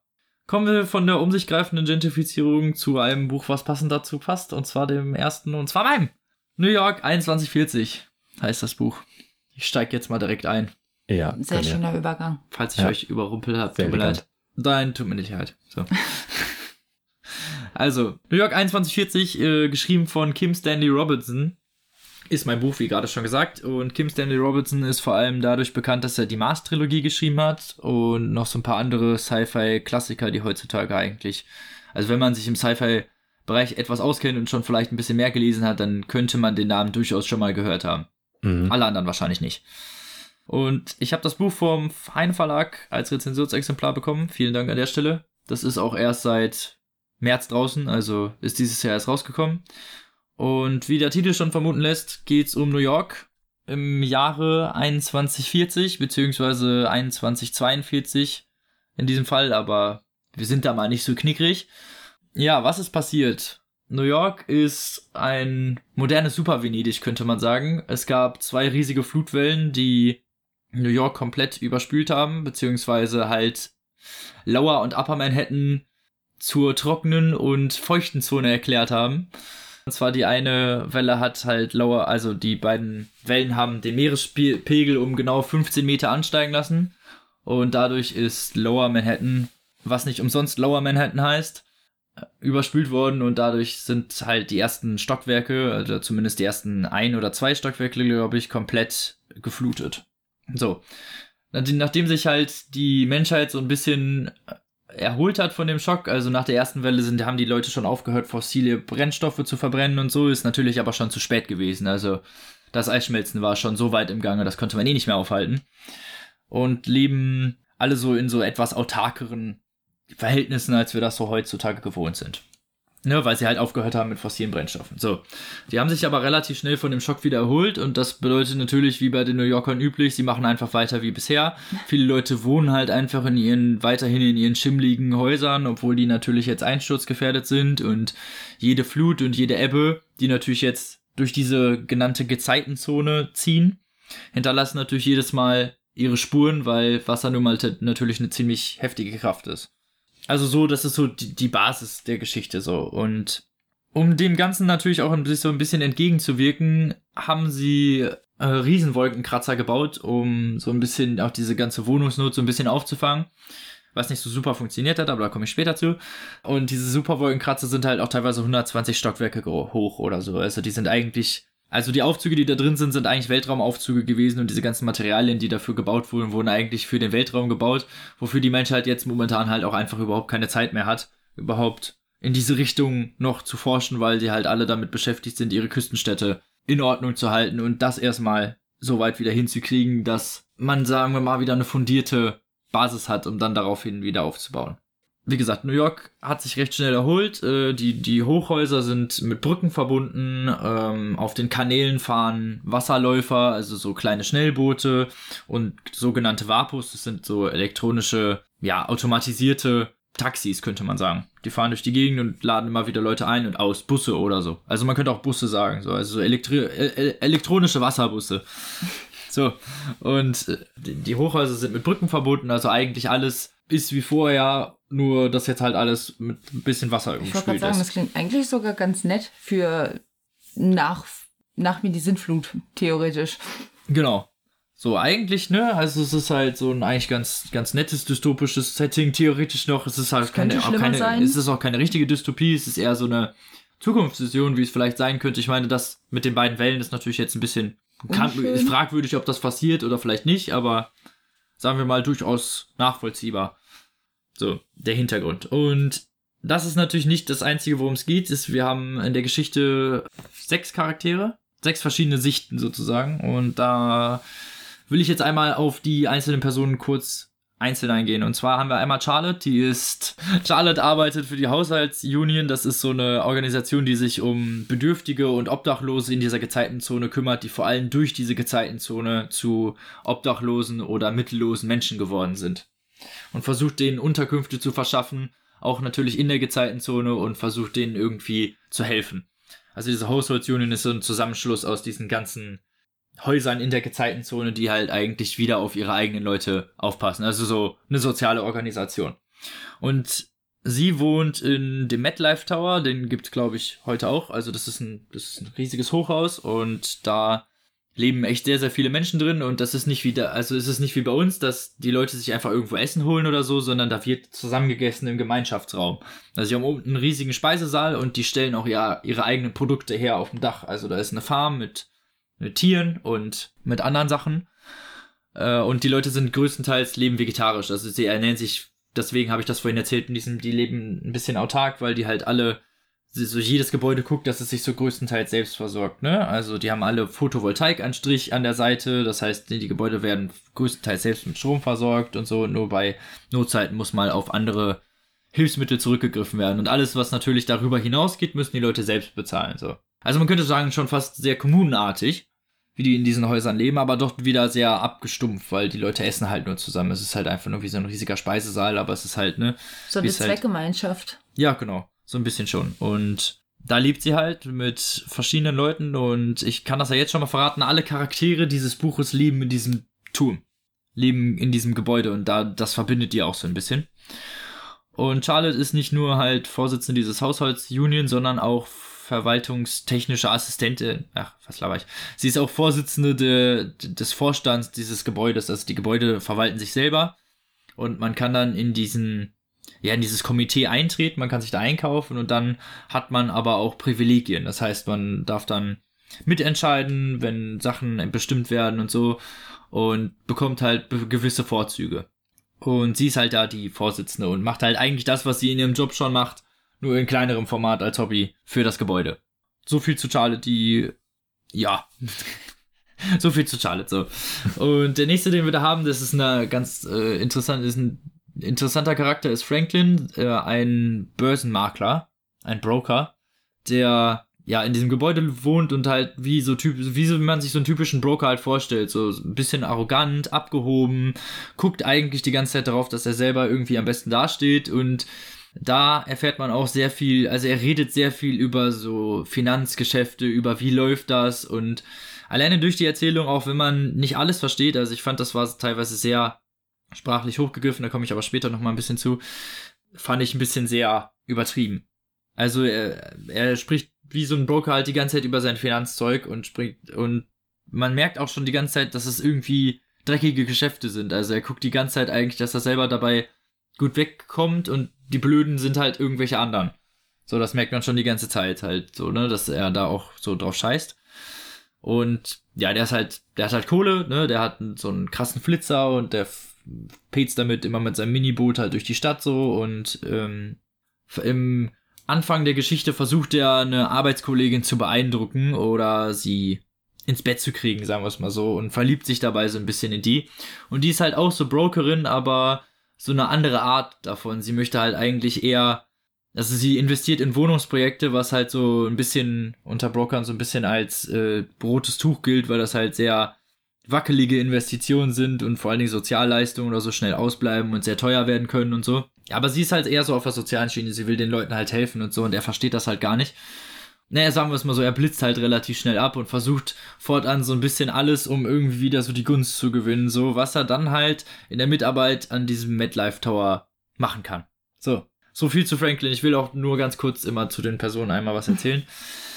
Kommen wir von der um sich greifenden Gentrifizierung zu einem Buch, was passend dazu passt, und zwar dem ersten, und zwar meinem. New York 2140 heißt das Buch. Ich steige jetzt mal direkt ein, Ja, Sehr schöner Übergang. falls ich Ja. euch überrumpelt habe. Sehr Tut mir leid. Nein, tut mir nicht leid. So. also, New York 2140, äh, geschrieben von Kim Stanley Robertson, ist mein Buch, wie gerade schon gesagt. Und Kim Stanley Robertson ist vor allem dadurch bekannt, dass er die Mars-Trilogie geschrieben hat und noch so ein paar andere Sci-Fi-Klassiker, die heutzutage eigentlich, also wenn man sich im Sci-Fi-Bereich etwas auskennt und schon vielleicht ein bisschen mehr gelesen hat, dann könnte man den Namen durchaus schon mal gehört haben. Mhm. Alle anderen wahrscheinlich nicht. Und ich habe das Buch vom Hein Verlag als Rezensionsexemplar bekommen. Vielen Dank an der Stelle. Das ist auch erst seit März draußen, also ist dieses Jahr erst rausgekommen. Und wie der Titel schon vermuten lässt, geht's um New York im Jahre 2140 beziehungsweise 2142 in diesem Fall, aber wir sind da mal nicht so knickrig. Ja, was ist passiert? New York ist ein modernes Super-Venedig, könnte man sagen. Es gab zwei riesige Flutwellen, die New York komplett überspült haben, beziehungsweise halt Lower und Upper Manhattan zur trockenen und feuchten Zone erklärt haben. Und zwar die eine Welle hat halt Lower, also die beiden Wellen haben den Meerespegel um genau 15 Meter ansteigen lassen. Und dadurch ist Lower Manhattan, was nicht umsonst Lower Manhattan heißt, überspült worden und dadurch sind halt die ersten Stockwerke, also zumindest die ersten ein oder zwei Stockwerke, glaube ich, komplett geflutet. So. Nachdem nachdem sich halt die Menschheit so ein bisschen erholt hat von dem Schock, also nach der ersten Welle sind, haben die Leute schon aufgehört, fossile Brennstoffe zu verbrennen und so, ist natürlich aber schon zu spät gewesen. Also das Eisschmelzen war schon so weit im Gange, das konnte man eh nicht mehr aufhalten. Und leben alle so in so etwas autarkeren Verhältnissen, als wir das so heutzutage gewohnt sind. Ne, weil sie halt aufgehört haben mit fossilen Brennstoffen. So. Die haben sich aber relativ schnell von dem Schock wieder erholt und das bedeutet natürlich, wie bei den New Yorkern üblich, sie machen einfach weiter wie bisher. Viele Leute wohnen halt einfach in ihren, weiterhin in ihren schimmligen Häusern, obwohl die natürlich jetzt einsturzgefährdet sind und jede Flut und jede Ebbe, die natürlich jetzt durch diese genannte Gezeitenzone ziehen, hinterlassen natürlich jedes Mal ihre Spuren, weil Wasser nun mal natürlich eine ziemlich heftige Kraft ist. Also so, das ist so die, die Basis der Geschichte so. Und um dem Ganzen natürlich auch ein bisschen, so ein bisschen entgegenzuwirken, haben sie äh, Riesenwolkenkratzer gebaut, um so ein bisschen auch diese ganze Wohnungsnot so ein bisschen aufzufangen. Was nicht so super funktioniert hat, aber da komme ich später zu. Und diese Superwolkenkratzer sind halt auch teilweise 120 Stockwerke hoch oder so. Also die sind eigentlich, also die Aufzüge, die da drin sind, sind eigentlich Weltraumaufzüge gewesen und diese ganzen Materialien, die dafür gebaut wurden, wurden eigentlich für den Weltraum gebaut, wofür die Menschheit jetzt momentan halt auch einfach überhaupt keine Zeit mehr hat, überhaupt in diese Richtung noch zu forschen, weil die halt alle damit beschäftigt sind, ihre Küstenstädte in Ordnung zu halten und das erstmal so weit wieder hinzukriegen, dass man, sagen wir mal, wieder eine fundierte Basis hat, um dann daraufhin wieder aufzubauen. Wie gesagt, New York hat sich recht schnell erholt. Äh, die, die Hochhäuser sind mit Brücken verbunden. Ähm, auf den Kanälen fahren Wasserläufer, also so kleine Schnellboote und sogenannte Vapus. Das sind so elektronische, ja, automatisierte Taxis, könnte man sagen. Die fahren durch die Gegend und laden immer wieder Leute ein und aus. Busse oder so. Also man könnte auch Busse sagen. So, also so elektri äh, elektronische Wasserbusse. So. Und äh, die Hochhäuser sind mit Brücken verbunden, also eigentlich alles ist wie vorher, nur dass jetzt halt alles mit ein bisschen Wasser ich umspült ist. sagen, das klingt eigentlich sogar ganz nett für nach, nach mir die Sintflut, theoretisch. Genau. So, eigentlich, ne? Also es ist halt so ein eigentlich ganz, ganz nettes dystopisches Setting, theoretisch noch. Es ist halt keine, auch keine, sein. es ist auch keine richtige Dystopie, es ist eher so eine Zukunftsvision, wie es vielleicht sein könnte. Ich meine, das mit den beiden Wellen ist natürlich jetzt ein bisschen kann, ist fragwürdig, ob das passiert oder vielleicht nicht, aber sagen wir mal durchaus nachvollziehbar. So, der Hintergrund. Und das ist natürlich nicht das Einzige, worum es geht. Ist, wir haben in der Geschichte sechs Charaktere, sechs verschiedene Sichten sozusagen. Und da will ich jetzt einmal auf die einzelnen Personen kurz einzeln eingehen. Und zwar haben wir einmal Charlotte, die ist, Charlotte arbeitet für die Haushaltsunion. Das ist so eine Organisation, die sich um Bedürftige und Obdachlose in dieser Gezeitenzone kümmert, die vor allem durch diese Gezeitenzone zu obdachlosen oder mittellosen Menschen geworden sind. Und versucht denen Unterkünfte zu verschaffen, auch natürlich in der Gezeitenzone und versucht denen irgendwie zu helfen. Also diese Haushaltsunion ist so ein Zusammenschluss aus diesen ganzen Häusern in der Gezeitenzone, die halt eigentlich wieder auf ihre eigenen Leute aufpassen. Also so eine soziale Organisation. Und sie wohnt in dem MetLife Tower, den gibt's glaube ich heute auch. Also das ist ein, das ist ein riesiges Hochhaus und da leben echt sehr, sehr viele Menschen drin und das ist nicht wie da, also es ist nicht wie bei uns, dass die Leute sich einfach irgendwo Essen holen oder so, sondern da wird zusammengegessen im Gemeinschaftsraum. Also sie haben oben einen riesigen Speisesaal und die stellen auch ja ihre eigenen Produkte her auf dem Dach. Also da ist eine Farm mit mit Tieren und mit anderen Sachen. Äh, und die Leute sind größtenteils leben vegetarisch. Also sie ernähren sich, deswegen habe ich das vorhin erzählt, in diesem, die leben ein bisschen autark, weil die halt alle, so jedes Gebäude guckt, dass es sich so größtenteils selbst versorgt, ne? Also die haben alle Photovoltaikanstrich an der Seite, das heißt, die Gebäude werden größtenteils selbst mit Strom versorgt und so, nur bei Notzeiten muss mal auf andere Hilfsmittel zurückgegriffen werden. Und alles, was natürlich darüber hinausgeht, müssen die Leute selbst bezahlen, so. Also man könnte sagen, schon fast sehr kommunenartig wie die in diesen Häusern leben, aber doch wieder sehr abgestumpft, weil die Leute essen halt nur zusammen. Es ist halt einfach nur wie so ein riesiger Speisesaal, aber es ist halt, ne? So eine halt Zweckgemeinschaft. Halt, ja, genau. So ein bisschen schon. Und da lebt sie halt mit verschiedenen Leuten und ich kann das ja jetzt schon mal verraten, alle Charaktere dieses Buches leben in diesem Turm. Leben in diesem Gebäude und da, das verbindet die auch so ein bisschen. Und Charlotte ist nicht nur halt Vorsitzende dieses Haushaltsunion, sondern auch verwaltungstechnische Assistentin. Ach, was laber ich. Sie ist auch Vorsitzende de, des Vorstands dieses Gebäudes. Also die Gebäude verwalten sich selber. Und man kann dann in diesen, ja, in dieses Komitee eintreten, man kann sich da einkaufen und dann hat man aber auch Privilegien. Das heißt, man darf dann mitentscheiden, wenn Sachen bestimmt werden und so und bekommt halt gewisse Vorzüge. Und sie ist halt da die Vorsitzende und macht halt eigentlich das, was sie in ihrem Job schon macht, nur in kleinerem Format als Hobby für das Gebäude. So viel zu Charlotte, die, ja. so viel zu Charlotte, so. Und der nächste, den wir da haben, das ist eine ganz äh, interessant, ist ein interessanter Charakter, ist Franklin, äh, ein Börsenmakler, ein Broker, der ja in diesem Gebäude wohnt und halt wie so typ wie so wie man sich so einen typischen Broker halt vorstellt, so ein bisschen arrogant, abgehoben, guckt eigentlich die ganze Zeit darauf, dass er selber irgendwie am besten dasteht. Und da erfährt man auch sehr viel, also er redet sehr viel über so Finanzgeschäfte, über wie läuft das. Und alleine durch die Erzählung, auch wenn man nicht alles versteht, also ich fand, das war teilweise sehr sprachlich hochgegriffen, da komme ich aber später nochmal ein bisschen zu, fand ich ein bisschen sehr übertrieben. Also er, er spricht wie so ein Broker halt die ganze Zeit über sein Finanzzeug und spricht und man merkt auch schon die ganze Zeit, dass es irgendwie dreckige Geschäfte sind. Also er guckt die ganze Zeit eigentlich, dass er selber dabei gut wegkommt und die Blöden sind halt irgendwelche anderen. So, das merkt man schon die ganze Zeit halt so, ne, dass er da auch so drauf scheißt. Und ja, der ist halt, der hat halt Kohle, ne, der hat so einen krassen Flitzer und der petzt damit immer mit seinem Miniboot halt durch die Stadt so und ähm, im Anfang der Geschichte versucht er eine Arbeitskollegin zu beeindrucken oder sie ins Bett zu kriegen, sagen wir es mal so, und verliebt sich dabei so ein bisschen in die. Und die ist halt auch so Brokerin, aber so eine andere Art davon. Sie möchte halt eigentlich eher, also sie investiert in Wohnungsprojekte, was halt so ein bisschen unter Brokern so ein bisschen als äh, rotes Tuch gilt, weil das halt sehr wackelige Investitionen sind und vor allen Dingen Sozialleistungen oder so schnell ausbleiben und sehr teuer werden können und so. Aber sie ist halt eher so auf der sozialen Schiene, sie will den Leuten halt helfen und so und er versteht das halt gar nicht naja, sagen wir es mal so, er blitzt halt relativ schnell ab und versucht fortan so ein bisschen alles, um irgendwie wieder so die Gunst zu gewinnen, so was er dann halt in der Mitarbeit an diesem MetLife Tower machen kann. So, so viel zu Franklin. Ich will auch nur ganz kurz immer zu den Personen einmal was erzählen.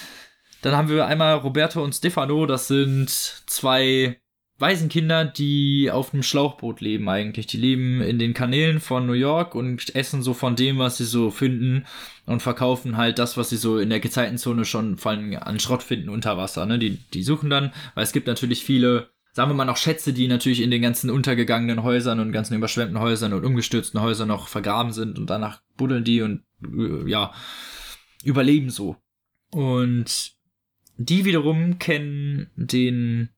Dann haben wir einmal Roberto und Stefano, das sind zwei Waisenkinder, die auf einem Schlauchboot leben eigentlich. Die leben in den Kanälen von New York und essen so von dem, was sie so finden und verkaufen halt das, was sie so in der Gezeitenzone schon vor allem an Schrott finden unter Wasser. Ne? Die, die suchen dann, weil es gibt natürlich viele, sagen wir mal noch Schätze, die natürlich in den ganzen untergegangenen Häusern und ganzen überschwemmten Häusern und umgestürzten Häusern noch vergraben sind und danach buddeln die und äh, ja, überleben so. Und die wiederum kennen den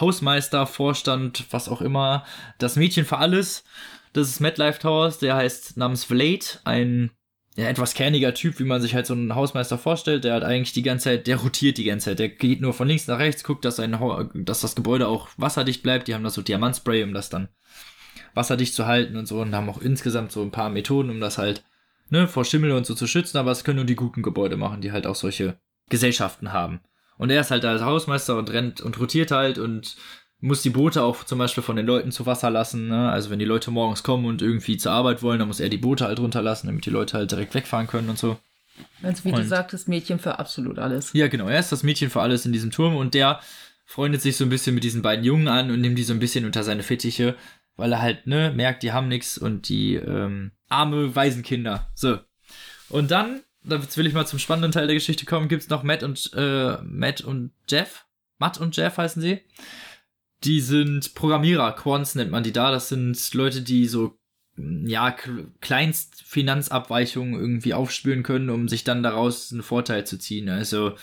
Hausmeister, Vorstand, was auch immer, das Mädchen für alles. Das ist MetLife Towers, der heißt namens Vlade, ein ja, etwas kerniger Typ, wie man sich halt so einen Hausmeister vorstellt. Der hat eigentlich die ganze Zeit, der rotiert die ganze Zeit. Der geht nur von links nach rechts, guckt, dass, ein, dass das Gebäude auch wasserdicht bleibt. Die haben da so Diamantspray, um das dann wasserdicht zu halten und so. Und haben auch insgesamt so ein paar Methoden, um das halt ne, vor Schimmel und so zu schützen. Aber es können nur die guten Gebäude machen, die halt auch solche Gesellschaften haben. Und er ist halt als Hausmeister und rennt und rotiert halt und muss die Boote auch zum Beispiel von den Leuten zu Wasser lassen. Ne? Also wenn die Leute morgens kommen und irgendwie zur Arbeit wollen, dann muss er die Boote halt runterlassen, damit die Leute halt direkt wegfahren können und so. Also wie und, du sagtest, Mädchen für absolut alles. Ja, genau. Er ist das Mädchen für alles in diesem Turm und der freundet sich so ein bisschen mit diesen beiden Jungen an und nimmt die so ein bisschen unter seine Fittiche, weil er halt, ne, merkt, die haben nichts und die ähm, arme Waisenkinder. So. Und dann jetzt will ich mal zum spannenden Teil der Geschichte kommen, gibt's noch Matt und, äh, Matt und Jeff. Matt und Jeff heißen sie. Die sind Programmierer, Quants nennt man die da. Das sind Leute, die so, ja, Kleinstfinanzabweichungen irgendwie aufspüren können, um sich dann daraus einen Vorteil zu ziehen. Also,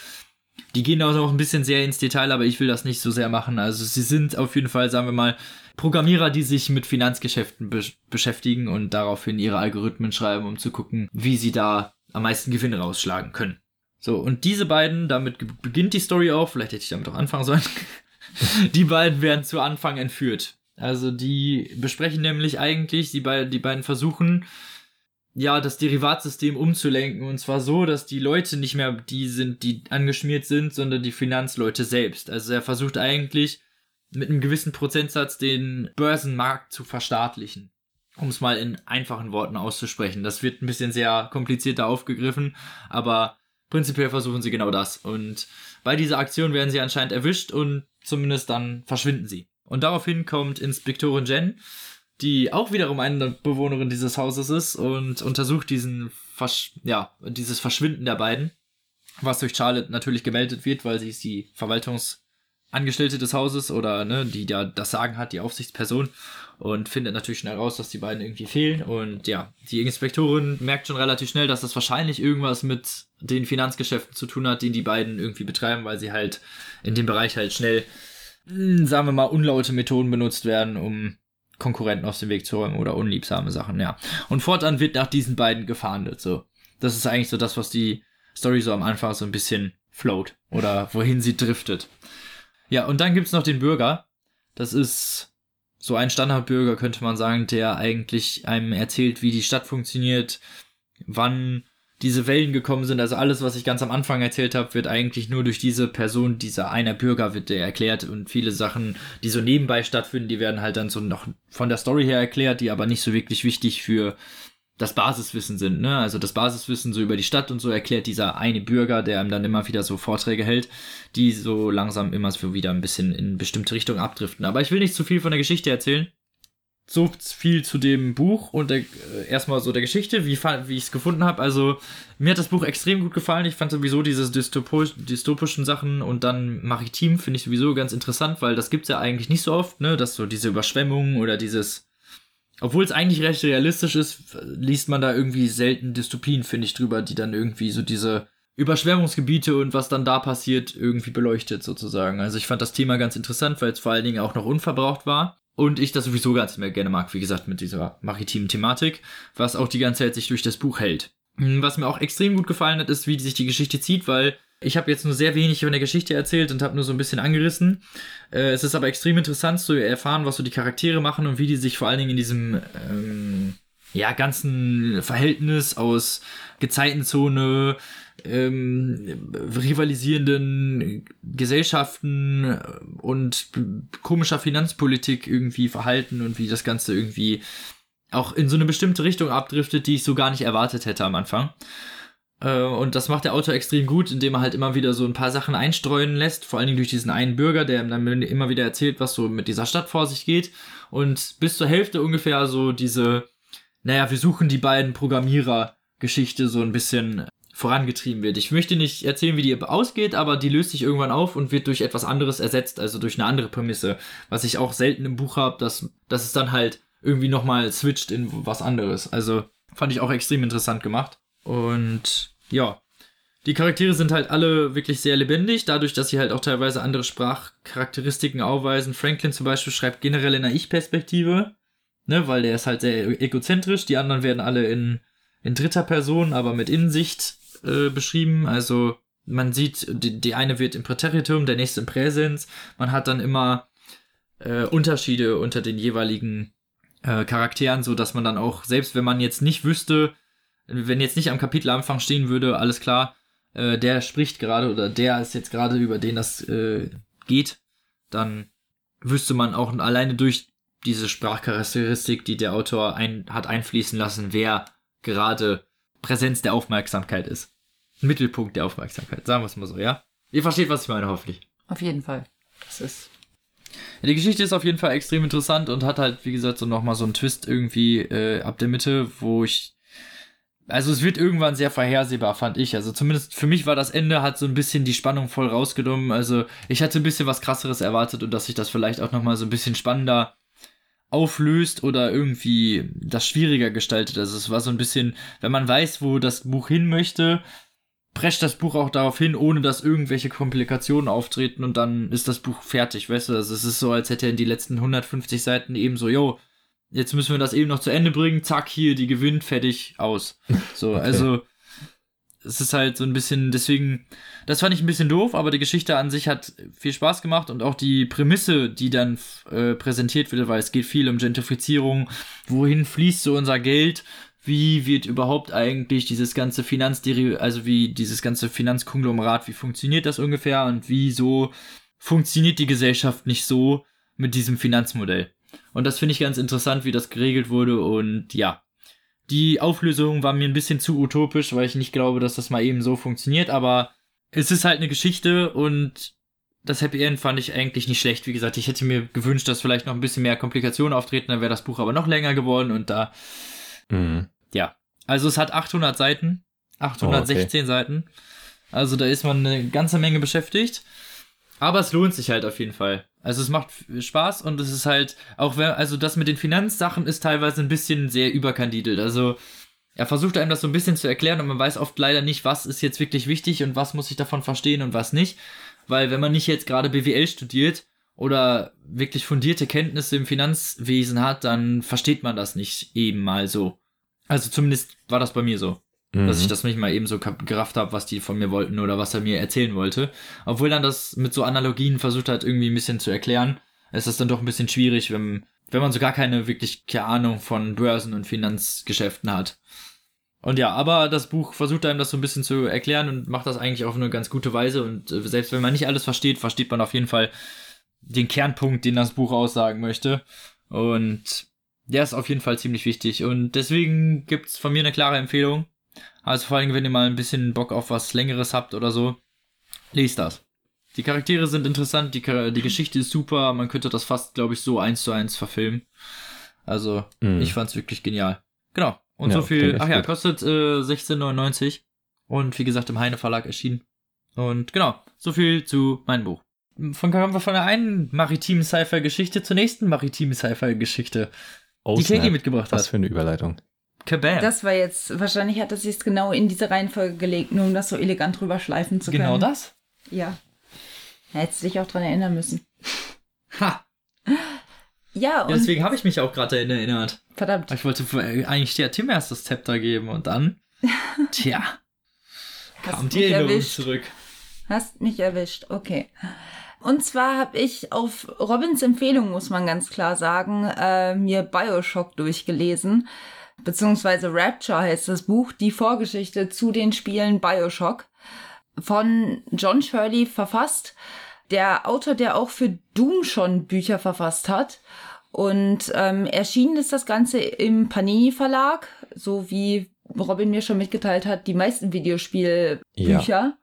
die gehen auch noch ein bisschen sehr ins Detail, aber ich will das nicht so sehr machen. Also, sie sind auf jeden Fall, sagen wir mal, Programmierer, die sich mit Finanzgeschäften be beschäftigen und daraufhin ihre Algorithmen schreiben, um zu gucken, wie sie da am meisten Gewinn rausschlagen können. So, und diese beiden, damit beginnt die Story auch, vielleicht hätte ich damit auch anfangen sollen. die beiden werden zu Anfang entführt. Also die besprechen nämlich eigentlich, die, be die beiden versuchen, ja, das Derivatsystem umzulenken. Und zwar so, dass die Leute nicht mehr die sind, die angeschmiert sind, sondern die Finanzleute selbst. Also er versucht eigentlich mit einem gewissen Prozentsatz den Börsenmarkt zu verstaatlichen um es mal in einfachen Worten auszusprechen. Das wird ein bisschen sehr komplizierter aufgegriffen, aber prinzipiell versuchen sie genau das. Und bei dieser Aktion werden sie anscheinend erwischt und zumindest dann verschwinden sie. Und daraufhin kommt Inspektorin Jen, die auch wiederum eine Bewohnerin dieses Hauses ist und untersucht diesen Versch ja, dieses Verschwinden der beiden, was durch Charlotte natürlich gemeldet wird, weil sie ist die Verwaltungsangestellte des Hauses oder ne, die da das Sagen hat, die Aufsichtsperson und findet natürlich schnell raus, dass die beiden irgendwie fehlen. Und ja, die Inspektorin merkt schon relativ schnell, dass das wahrscheinlich irgendwas mit den Finanzgeschäften zu tun hat, die die beiden irgendwie betreiben, weil sie halt in dem Bereich halt schnell, hm, sagen wir mal, unlaute Methoden benutzt werden, um Konkurrenten aus dem Weg zu räumen oder unliebsame Sachen, ja. Und fortan wird nach diesen beiden gefahndet, so. Das ist eigentlich so das, was die Story so am Anfang so ein bisschen float oder wohin sie driftet. Ja, und dann gibt's noch den Bürger. Das ist so ein Standardbürger, könnte man sagen, der eigentlich einem erzählt, wie die Stadt funktioniert, wann diese Wellen gekommen sind. Also alles, was ich ganz am Anfang erzählt habe, wird eigentlich nur durch diese Person, dieser einer Bürger wird der erklärt und viele Sachen, die so nebenbei stattfinden, die werden halt dann so noch von der Story her erklärt, die aber nicht so wirklich wichtig für das Basiswissen sind, ne? Also das Basiswissen so über die Stadt und so erklärt dieser eine Bürger, der ihm dann immer wieder so Vorträge hält, die so langsam immer so wieder ein bisschen in bestimmte Richtungen abdriften. Aber ich will nicht zu viel von der Geschichte erzählen. So viel zu dem Buch und der, äh, erstmal so der Geschichte, wie, wie ich es gefunden habe. Also mir hat das Buch extrem gut gefallen. Ich fand sowieso diese dystopisch, dystopischen Sachen und dann maritim finde ich sowieso ganz interessant, weil das gibt's ja eigentlich nicht so oft, ne? Dass so diese Überschwemmungen oder dieses obwohl es eigentlich recht realistisch ist, liest man da irgendwie selten Dystopien, finde ich, drüber, die dann irgendwie so diese Überschwemmungsgebiete und was dann da passiert irgendwie beleuchtet sozusagen. Also ich fand das Thema ganz interessant, weil es vor allen Dingen auch noch unverbraucht war. Und ich das sowieso ganz mehr gerne mag, wie gesagt, mit dieser maritimen Thematik, was auch die ganze Zeit sich durch das Buch hält. Hm, was mir auch extrem gut gefallen hat, ist, wie sich die Geschichte zieht, weil ich habe jetzt nur sehr wenig von der Geschichte erzählt und habe nur so ein bisschen angerissen. Äh, es ist aber extrem interessant zu erfahren, was so die Charaktere machen und wie die sich vor allen Dingen in diesem ähm, ja ganzen Verhältnis aus Gezeitenzone, ähm, rivalisierenden Gesellschaften und komischer Finanzpolitik irgendwie verhalten und wie das Ganze irgendwie auch in so eine bestimmte Richtung abdriftet, die ich so gar nicht erwartet hätte am Anfang. Äh, und das macht der Autor extrem gut, indem er halt immer wieder so ein paar Sachen einstreuen lässt, vor allen Dingen durch diesen einen Bürger, der ihm dann immer wieder erzählt, was so mit dieser Stadt vor sich geht. Und bis zur Hälfte ungefähr so diese, naja, wir suchen die beiden Programmierer-Geschichte so ein bisschen vorangetrieben wird. Ich möchte nicht erzählen, wie die ausgeht, aber die löst sich irgendwann auf und wird durch etwas anderes ersetzt, also durch eine andere Prämisse. Was ich auch selten im Buch habe, dass, dass es dann halt irgendwie nochmal switcht in was anderes. Also fand ich auch extrem interessant gemacht. Und ja, die Charaktere sind halt alle wirklich sehr lebendig, dadurch, dass sie halt auch teilweise andere Sprachcharakteristiken aufweisen. Franklin zum Beispiel schreibt generell in einer Ich-Perspektive, ne, weil der ist halt sehr egozentrisch. Die anderen werden alle in, in dritter Person, aber mit Innensicht äh, beschrieben. Also man sieht, die, die eine wird im Präteritum, der nächste im Präsens. Man hat dann immer äh, Unterschiede unter den jeweiligen äh, Charakteren, so dass man dann auch, selbst wenn man jetzt nicht wüsste, wenn jetzt nicht am Kapitelanfang stehen würde, alles klar, äh, der spricht gerade oder der ist jetzt gerade über den das äh, geht, dann wüsste man auch alleine durch diese Sprachcharakteristik, die der Autor ein, hat einfließen lassen, wer gerade Präsenz der Aufmerksamkeit ist. Mittelpunkt der Aufmerksamkeit, sagen wir es mal so, ja? Ihr versteht, was ich meine, hoffentlich. Auf jeden Fall. Das ist. Ja, die Geschichte ist auf jeden Fall extrem interessant und hat halt, wie gesagt, so nochmal so einen Twist irgendwie äh, ab der Mitte, wo ich. Also es wird irgendwann sehr vorhersehbar, fand ich. Also zumindest für mich war das Ende, hat so ein bisschen die Spannung voll rausgenommen. Also ich hatte ein bisschen was krasseres erwartet und dass sich das vielleicht auch nochmal so ein bisschen spannender auflöst oder irgendwie das schwieriger gestaltet. Also es war so ein bisschen, wenn man weiß, wo das Buch hin möchte, prescht das Buch auch darauf hin, ohne dass irgendwelche Komplikationen auftreten und dann ist das Buch fertig, weißt du? Also es ist so, als hätte er in die letzten 150 Seiten eben so, yo, jetzt müssen wir das eben noch zu Ende bringen, zack, hier, die gewinnt, fertig, aus. So, okay. also es ist halt so ein bisschen, deswegen, das fand ich ein bisschen doof, aber die Geschichte an sich hat viel Spaß gemacht und auch die Prämisse, die dann äh, präsentiert wird, weil es geht viel um Gentrifizierung, wohin fließt so unser Geld, wie wird überhaupt eigentlich dieses ganze Finanzderivat, also wie dieses ganze Finanzkonglomerat, wie funktioniert das ungefähr und wieso funktioniert die Gesellschaft nicht so mit diesem Finanzmodell. Und das finde ich ganz interessant, wie das geregelt wurde und ja. Die Auflösung war mir ein bisschen zu utopisch, weil ich nicht glaube, dass das mal eben so funktioniert, aber es ist halt eine Geschichte und das Happy End fand ich eigentlich nicht schlecht. Wie gesagt, ich hätte mir gewünscht, dass vielleicht noch ein bisschen mehr Komplikationen auftreten, dann wäre das Buch aber noch länger geworden und da mhm. Ja. Also es hat 800 Seiten. 816 oh, okay. Seiten. Also da ist man eine ganze Menge beschäftigt. Aber es lohnt sich halt auf jeden Fall. Also es macht Spaß und es ist halt, auch wenn, also das mit den Finanzsachen ist teilweise ein bisschen sehr überkandidelt. Also er versucht einem das so ein bisschen zu erklären und man weiß oft leider nicht, was ist jetzt wirklich wichtig und was muss ich davon verstehen und was nicht. Weil wenn man nicht jetzt gerade BWL studiert oder wirklich fundierte Kenntnisse im Finanzwesen hat, dann versteht man das nicht eben mal so. Also zumindest war das bei mir so. Mhm. Dass ich das nicht mal eben so gerafft habe, was die von mir wollten oder was er mir erzählen wollte. Obwohl dann das mit so Analogien versucht hat, irgendwie ein bisschen zu erklären, ist das dann doch ein bisschen schwierig, wenn, wenn man so gar keine wirkliche Ahnung von Börsen und Finanzgeschäften hat. Und ja, aber das Buch versucht einem das so ein bisschen zu erklären und macht das eigentlich auf eine ganz gute Weise. Und äh, selbst wenn man nicht alles versteht, versteht man auf jeden Fall den Kernpunkt, den das Buch aussagen möchte. Und der ist auf jeden Fall ziemlich wichtig und deswegen gibt's von mir eine klare Empfehlung. Also vor allem, wenn ihr mal ein bisschen Bock auf was Längeres habt oder so, lest das. Die Charaktere sind interessant, die, die Geschichte ist super, man könnte das fast, glaube ich, so eins zu eins verfilmen. Also, mm. ich fand's wirklich genial. Genau. Und ja, so viel, ach ja, gut. kostet äh, 16,99 und wie gesagt im Heine Verlag erschienen. Und genau, so viel zu meinem Buch. Von, von der einen maritimen Sci-Fi-Geschichte zur nächsten maritimen Sci-Fi-Geschichte oh, die Kegi mitgebracht hat. Was für eine Überleitung. Kabam. Das war jetzt, wahrscheinlich hat er sich genau in diese Reihenfolge gelegt, nur um das so elegant drüber schleifen zu können. genau das? Ja. Hättest du dich auch dran erinnern müssen. Ha! Ja, Ja, und deswegen habe ich mich auch gerade erinnert. verdammt. Ich wollte äh, eigentlich der Tim erst das Zepter geben und dann, tja, kam Hast die mich Erinnerung erwischt. zurück. Hast mich erwischt, okay. Und zwar habe ich auf Robins Empfehlung, muss man ganz klar sagen, äh, mir Bioshock durchgelesen. Beziehungsweise Rapture heißt das Buch, die Vorgeschichte zu den Spielen Bioshock. Von John Shirley verfasst. Der Autor, der auch für Doom schon Bücher verfasst hat. Und ähm, erschienen ist das Ganze im Panini Verlag, so wie Robin mir schon mitgeteilt hat, die meisten Videospielbücher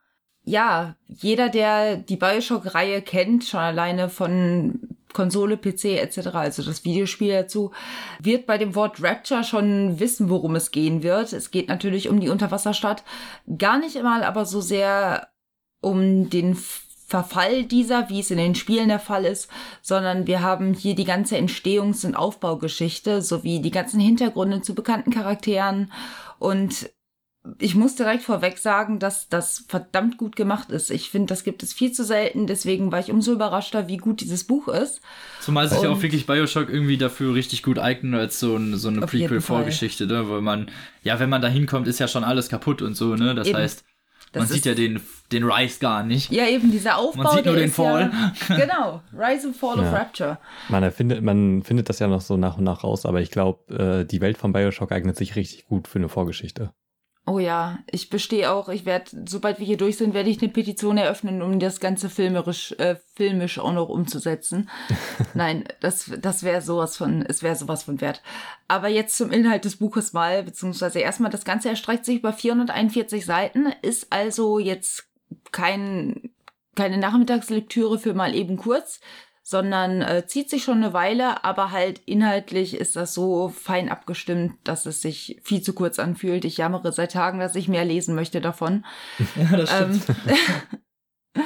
ja, jeder, der die Bioshock-Reihe kennt, schon alleine von Konsole, PC etc., also das Videospiel dazu, wird bei dem Wort Rapture schon wissen, worum es gehen wird. Es geht natürlich um die Unterwasserstadt. Gar nicht einmal aber so sehr um den Verfall dieser, wie es in den Spielen der Fall ist, sondern wir haben hier die ganze Entstehungs- und Aufbaugeschichte sowie die ganzen Hintergründe zu bekannten Charakteren und ich muss direkt vorweg sagen, dass das verdammt gut gemacht ist. Ich finde, das gibt es viel zu selten. Deswegen war ich umso überraschter, wie gut dieses Buch ist. Zumal sich Und- auch wirklich Bioshock irgendwie dafür richtig gut eignet als so, ein, so eine Prequel-Vorgeschichte, ne? Weil man, ja, wenn man da hinkommt, ist ja schon alles kaputt und so, ne? Das Eben. heißt, Das man sieht ja den, den Rise gar nicht. Ja, eben dieser Aufbau. Man sieht nur den Fall. Ja, genau. Rise and Fall of Ja. Rapture. Man, erfindet, man findet das ja noch so nach und nach raus, aber ich glaube, äh, die Welt von Bioshock eignet sich richtig gut für eine Vorgeschichte. Oh ja, ich bestehe auch. Ich werde, sobald wir hier durch sind, werde ich eine Petition eröffnen, um das Ganze filmerisch, äh, filmisch auch noch umzusetzen. Nein, das, das wäre sowas von, es wäre sowas von wert. Aber jetzt zum Inhalt des Buches mal, beziehungsweise erstmal, das Ganze erstreckt sich über 441 Seiten, ist also jetzt kein, keine Nachmittagslektüre für mal eben kurz, sondern äh, zieht sich schon eine Weile, aber halt inhaltlich ist das so fein abgestimmt, dass es sich viel zu kurz anfühlt. Ich jammere seit Tagen, dass ich mehr lesen möchte davon. Ja, das Ähm,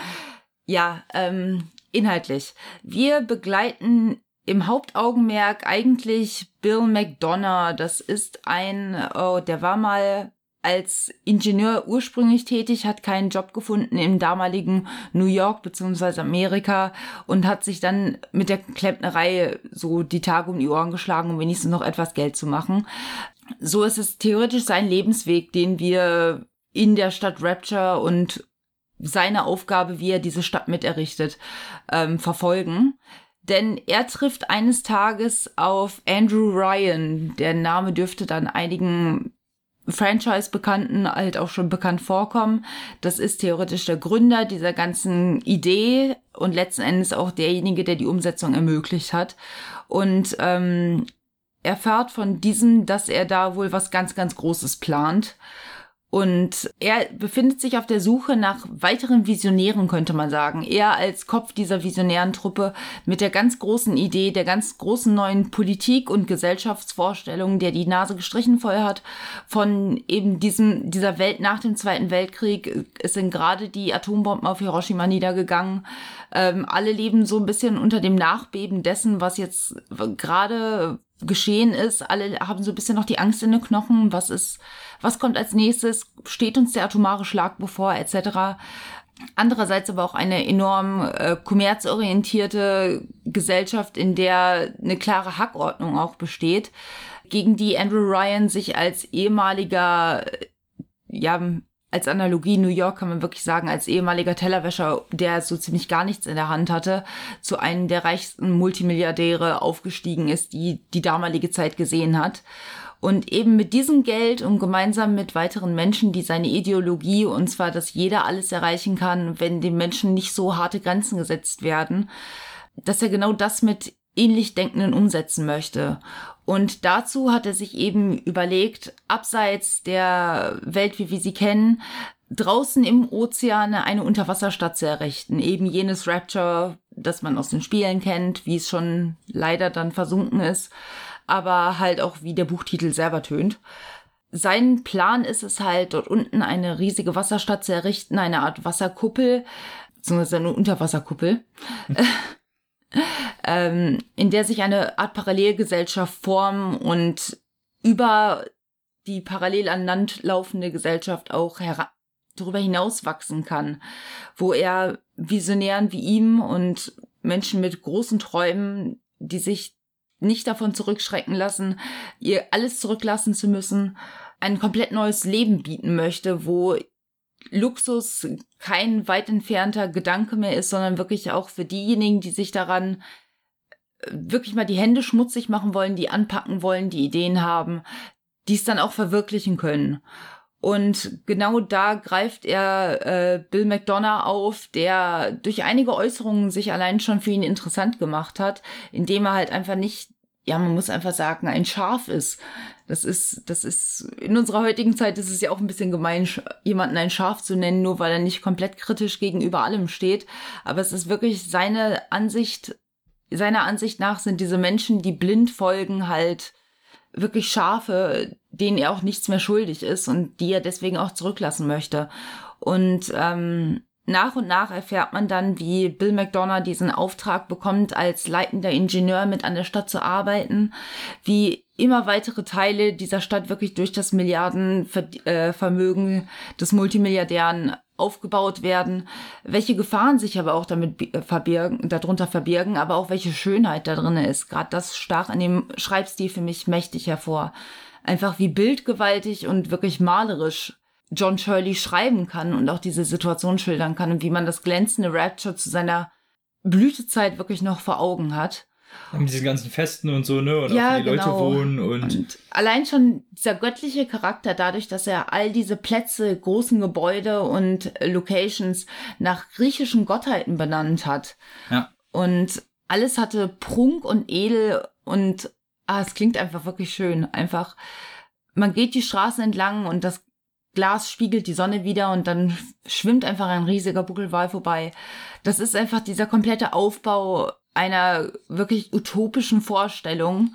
ja, ähm, inhaltlich. Wir begleiten im Hauptaugenmerk eigentlich Bill McDonough. Das ist ein, oh, der war mal als Ingenieur ursprünglich tätig, hat keinen Job gefunden im damaligen New York bzw. Amerika und hat sich dann mit der Klempnerei so die Tage um die Ohren geschlagen, um wenigstens noch etwas Geld zu machen. So ist es theoretisch sein Lebensweg, den wir in der Stadt Rapture und seine Aufgabe, wie er diese Stadt miterrichtet, ähm, verfolgen. Denn er trifft eines Tages auf Andrew Ryan. Der Name dürfte dann einigen Franchise-Bekannten halt auch schon bekannt vorkommen. Das ist theoretisch der Gründer dieser ganzen Idee und letzten Endes auch derjenige, der die Umsetzung ermöglicht hat. Und ähm, erfährt von diesem, dass er da wohl was ganz, ganz Großes plant. Und er befindet sich auf der Suche nach weiteren Visionären, könnte man sagen. Er als Kopf dieser visionären Truppe mit der ganz großen Idee, der ganz großen neuen Politik- und Gesellschaftsvorstellung, der die Nase gestrichen voll hat von eben diesem, dieser Welt nach dem Zweiten Weltkrieg. Es sind gerade die Atombomben auf Hiroshima niedergegangen. Ähm, alle leben so ein bisschen unter dem Nachbeben dessen, was jetzt gerade geschehen ist. Alle haben so ein bisschen noch die Angst in den Knochen. Was ist, was kommt als nächstes? Steht uns der atomare Schlag bevor, etc. Andererseits aber auch eine enorm äh, kommerzorientierte Gesellschaft, in der eine klare Hackordnung auch besteht, gegen die Andrew Ryan sich als ehemaliger, äh, ja, als Analogie New York kann man wirklich sagen, als ehemaliger Tellerwäscher, der so ziemlich gar nichts in der Hand hatte, zu einem der reichsten Multimilliardäre aufgestiegen ist, die die damalige Zeit gesehen hat. Und eben mit diesem Geld und gemeinsam mit weiteren Menschen, die seine Ideologie, und zwar, dass jeder alles erreichen kann, wenn den Menschen nicht so harte Grenzen gesetzt werden, dass er genau das mit ähnlich Denkenden umsetzen möchte. Und dazu hat er sich eben überlegt, abseits der Welt, wie wir sie kennen, draußen im Ozean eine Unterwasserstadt zu errichten. Eben jenes Rapture, das man aus den Spielen kennt, wie es schon leider dann versunken ist, aber halt auch wie der Buchtitel selber tönt. Sein Plan ist es halt, dort unten eine riesige Wasserstadt zu errichten, eine Art Wasserkuppel, beziehungsweise eine Unterwasserkuppel, ähm, in der sich eine Art Parallelgesellschaft formen und über die parallel aneinander laufende Gesellschaft auch darüber hinaus wachsen kann, wo er Visionären wie ihm und Menschen mit großen Träumen, die sich nicht davon zurückschrecken lassen, ihr alles zurücklassen zu müssen, ein komplett neues Leben bieten möchte, wo Luxus kein weit entfernter Gedanke mehr ist, sondern wirklich auch für diejenigen, die sich daran äh, wirklich mal die Hände schmutzig machen wollen, die anpacken wollen, die Ideen haben, die es dann auch verwirklichen können. Und genau da greift er äh, Bill McDonough auf, der durch einige Äußerungen sich allein schon für ihn interessant gemacht hat, indem er halt einfach nicht, ja, man muss einfach sagen, ein Schaf ist. Das ist, das ist, in unserer heutigen Zeit ist es ja auch ein bisschen gemein, jemanden ein Schaf zu nennen, nur weil er nicht komplett kritisch gegenüber allem steht. Aber es ist wirklich seine Ansicht, seiner Ansicht nach sind diese Menschen, die blind folgen, halt wirklich Schafe, denen er auch nichts mehr schuldig ist und die er deswegen auch zurücklassen möchte. Und ähm, nach und nach erfährt man dann, wie Bill McDonough diesen Auftrag bekommt, als leitender Ingenieur mit an der Stadt zu arbeiten, wie immer weitere Teile dieser Stadt wirklich durch das Milliardenvermögen des Multimilliardären aufgebaut werden, welche Gefahren sich aber auch damit verbirgen, darunter verbirgen, aber auch welche Schönheit da drin ist. Gerade das stach in dem Schreibstil für mich mächtig hervor. Einfach wie bildgewaltig und wirklich malerisch John Shirley schreiben kann und auch diese Situation schildern kann und wie man das glänzende Rapture zu seiner Blütezeit wirklich noch vor Augen hat. Mit diesen ganzen Festen und so, ne? Und ja, auch wie die genau. Leute wohnen und, und. allein schon dieser göttliche Charakter, dadurch, dass er all diese Plätze, großen Gebäude und Locations nach griechischen Gottheiten benannt hat. Ja. Und alles hatte Prunk und Edel und ah, es klingt einfach wirklich schön. Einfach, man geht die Straßen entlang und das Glas spiegelt die Sonne wieder und dann schwimmt einfach ein riesiger Buckelwal vorbei. Das ist einfach dieser komplette Aufbau einer wirklich utopischen Vorstellung.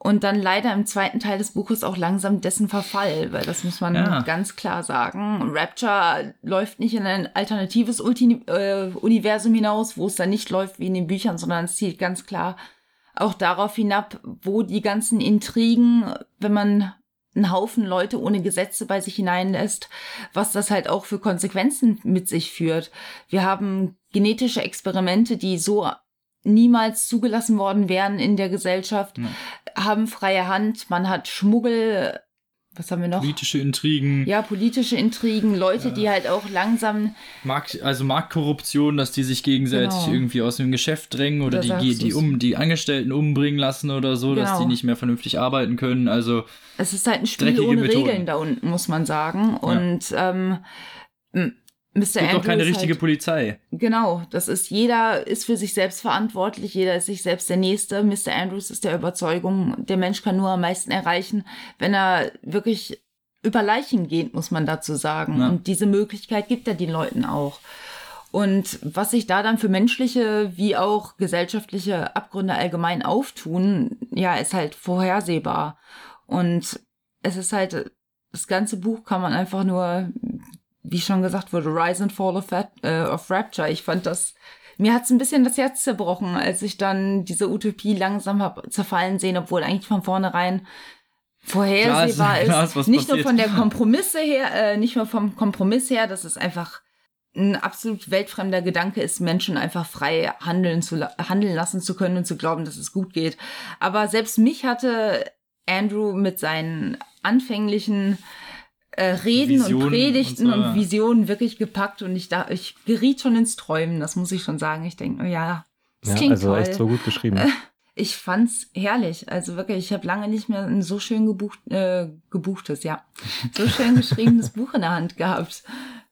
Und dann leider im zweiten Teil des Buches auch langsam dessen Verfall, weil das muss man Ja. ganz klar sagen. Rapture läuft nicht in ein alternatives Ulti äh, Universum hinaus, wo es dann nicht läuft wie in den Büchern, sondern es zielt ganz klar auch darauf hinab, wo die ganzen Intrigen, wenn man einen Haufen Leute ohne Gesetze bei sich hineinlässt, was das halt auch für Konsequenzen mit sich führt. Wir haben genetische Experimente, die so niemals zugelassen worden wären in der Gesellschaft, Ja. haben freie Hand, man hat Schmuggel, was haben wir noch? politische Intrigen, Ja, politische Intrigen, Leute, die halt auch langsam, Markt, also Marktkorruption, dass die sich gegenseitig Genau. irgendwie aus dem Geschäft drängen oder Da die, die, die, um, die Angestellten umbringen lassen oder so, dass Genau. die nicht mehr vernünftig arbeiten können. Also es ist halt ein Spiel ohne Methoden. Regeln da unten, muss man sagen. Und ähm, m- Mr. es gibt Andrews auch keine richtige halt, Polizei. Genau, das ist jeder ist für sich selbst verantwortlich, jeder ist sich selbst der Nächste. Mr. Andrews ist der Überzeugung, der Mensch kann nur am meisten erreichen, wenn er wirklich über Leichen geht, muss man dazu sagen. Ja. Und diese Möglichkeit gibt er den Leuten auch. Und was sich da dann für menschliche wie auch gesellschaftliche Abgründe allgemein auftun, ja, ist halt vorhersehbar. Und es ist halt, das ganze Buch kann man einfach nur, wie schon gesagt wurde, Rise and Fall of, äh, of Rapture. Ich fand das, mir hat's ein bisschen das Herz zerbrochen, als ich dann diese Utopie langsam hab zerfallen sehen, obwohl eigentlich von vornherein vorhersehbar Klar ist- klar ist. nicht nur von der Kompromisse her, äh, nicht nur vom Kompromiss her, dass es einfach ein absolut weltfremder Gedanke ist, Menschen einfach frei handeln zu handeln lassen zu können und zu glauben, dass es gut geht. Aber selbst mich hatte Andrew mit seinen anfänglichen äh, Reden Visionen und Predigten und und, so, ja. Visionen wirklich gepackt und ich da ich geriet schon ins Träumen, das muss ich schon sagen. Ich denke, oh ja, das Ja, klingt also toll. echt so gut geschrieben. Ich fand's herrlich. Also wirklich, ich habe lange nicht mehr ein so schön gebucht, äh, gebuchtes, ja, so schön geschriebenes Buch in der Hand gehabt.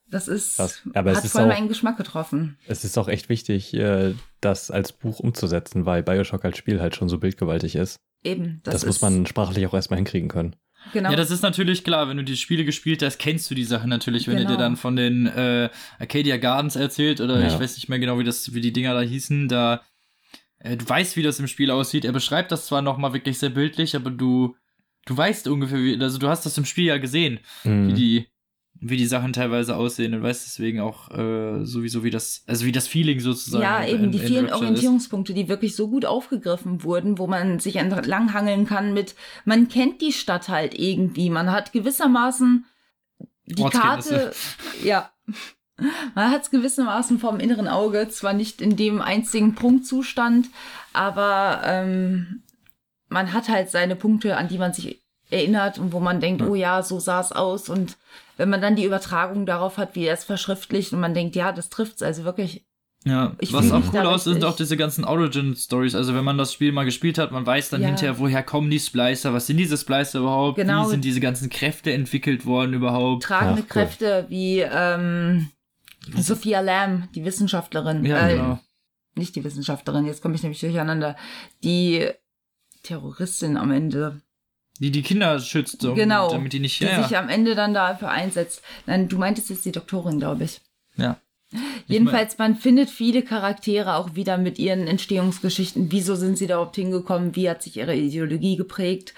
Das ist, Krass. Aber es hat ist voll auch- meinen Geschmack getroffen. Es ist auch echt wichtig, äh, das als Buch umzusetzen, weil Bioshock als Spiel halt schon so bildgewaltig ist. Eben, das, Das, ist, muss man sprachlich auch erstmal hinkriegen können. Genau. Ja, das ist natürlich klar, wenn du die Spiele gespielt hast, kennst du die Sache natürlich, wenn er dir Genau. dann von den äh, Arcadia Gardens erzählt oder Ja. ich weiß nicht mehr genau, wie das, wie die Dinger da hießen, da äh, du weißt, wie das im Spiel aussieht. Er beschreibt das zwar nochmal wirklich sehr bildlich, aber du du weißt ungefähr, wie, also du hast das im Spiel ja gesehen, wie Mhm. die wie die Sachen teilweise aussehen und weiß deswegen auch äh, sowieso, wie das, also wie das Feeling sozusagen. Ja, in- eben die in vielen Rapture ist. Orientierungspunkte, die wirklich so gut aufgegriffen wurden, wo man sich entlanghangeln kann mit, man kennt die Stadt halt irgendwie, man hat gewissermaßen die. Karte, ja, man hat es gewissermaßen vom inneren Auge, zwar nicht in dem einzigen Punktzustand, aber ähm, man hat halt seine Punkte, an die man sich erinnert und wo man denkt, Ja. oh ja, so sah es aus und wenn man dann die Übertragung darauf hat, wie er es verschriftlicht und man denkt, ja, das trifft's also wirklich Ja, Ich was auch cool aus sind auch diese ganzen Origin-Stories. Also wenn man das Spiel mal gespielt hat, man weiß dann Ja. hinterher, woher kommen die Splicer, was sind diese Splicer überhaupt, Genau. wie sind diese ganzen Kräfte entwickelt worden überhaupt. tragende cool. Kräfte wie ähm, Sophia Lamb, die Wissenschaftlerin. Ja, äh, genau. Nicht die Wissenschaftlerin, jetzt komme ich nämlich durcheinander. Die Terroristin am Ende, Die die Kinder schützt, um, Genau. damit die nicht... die Ja, sich ja. am Ende dann dafür einsetzt. Nein, du meintest jetzt die Doktorin, glaube ich. ja. Jedenfalls, man findet viele Charaktere auch wieder mit ihren Entstehungsgeschichten. Wieso sind sie da überhaupt hingekommen? Wie hat sich ihre Ideologie geprägt?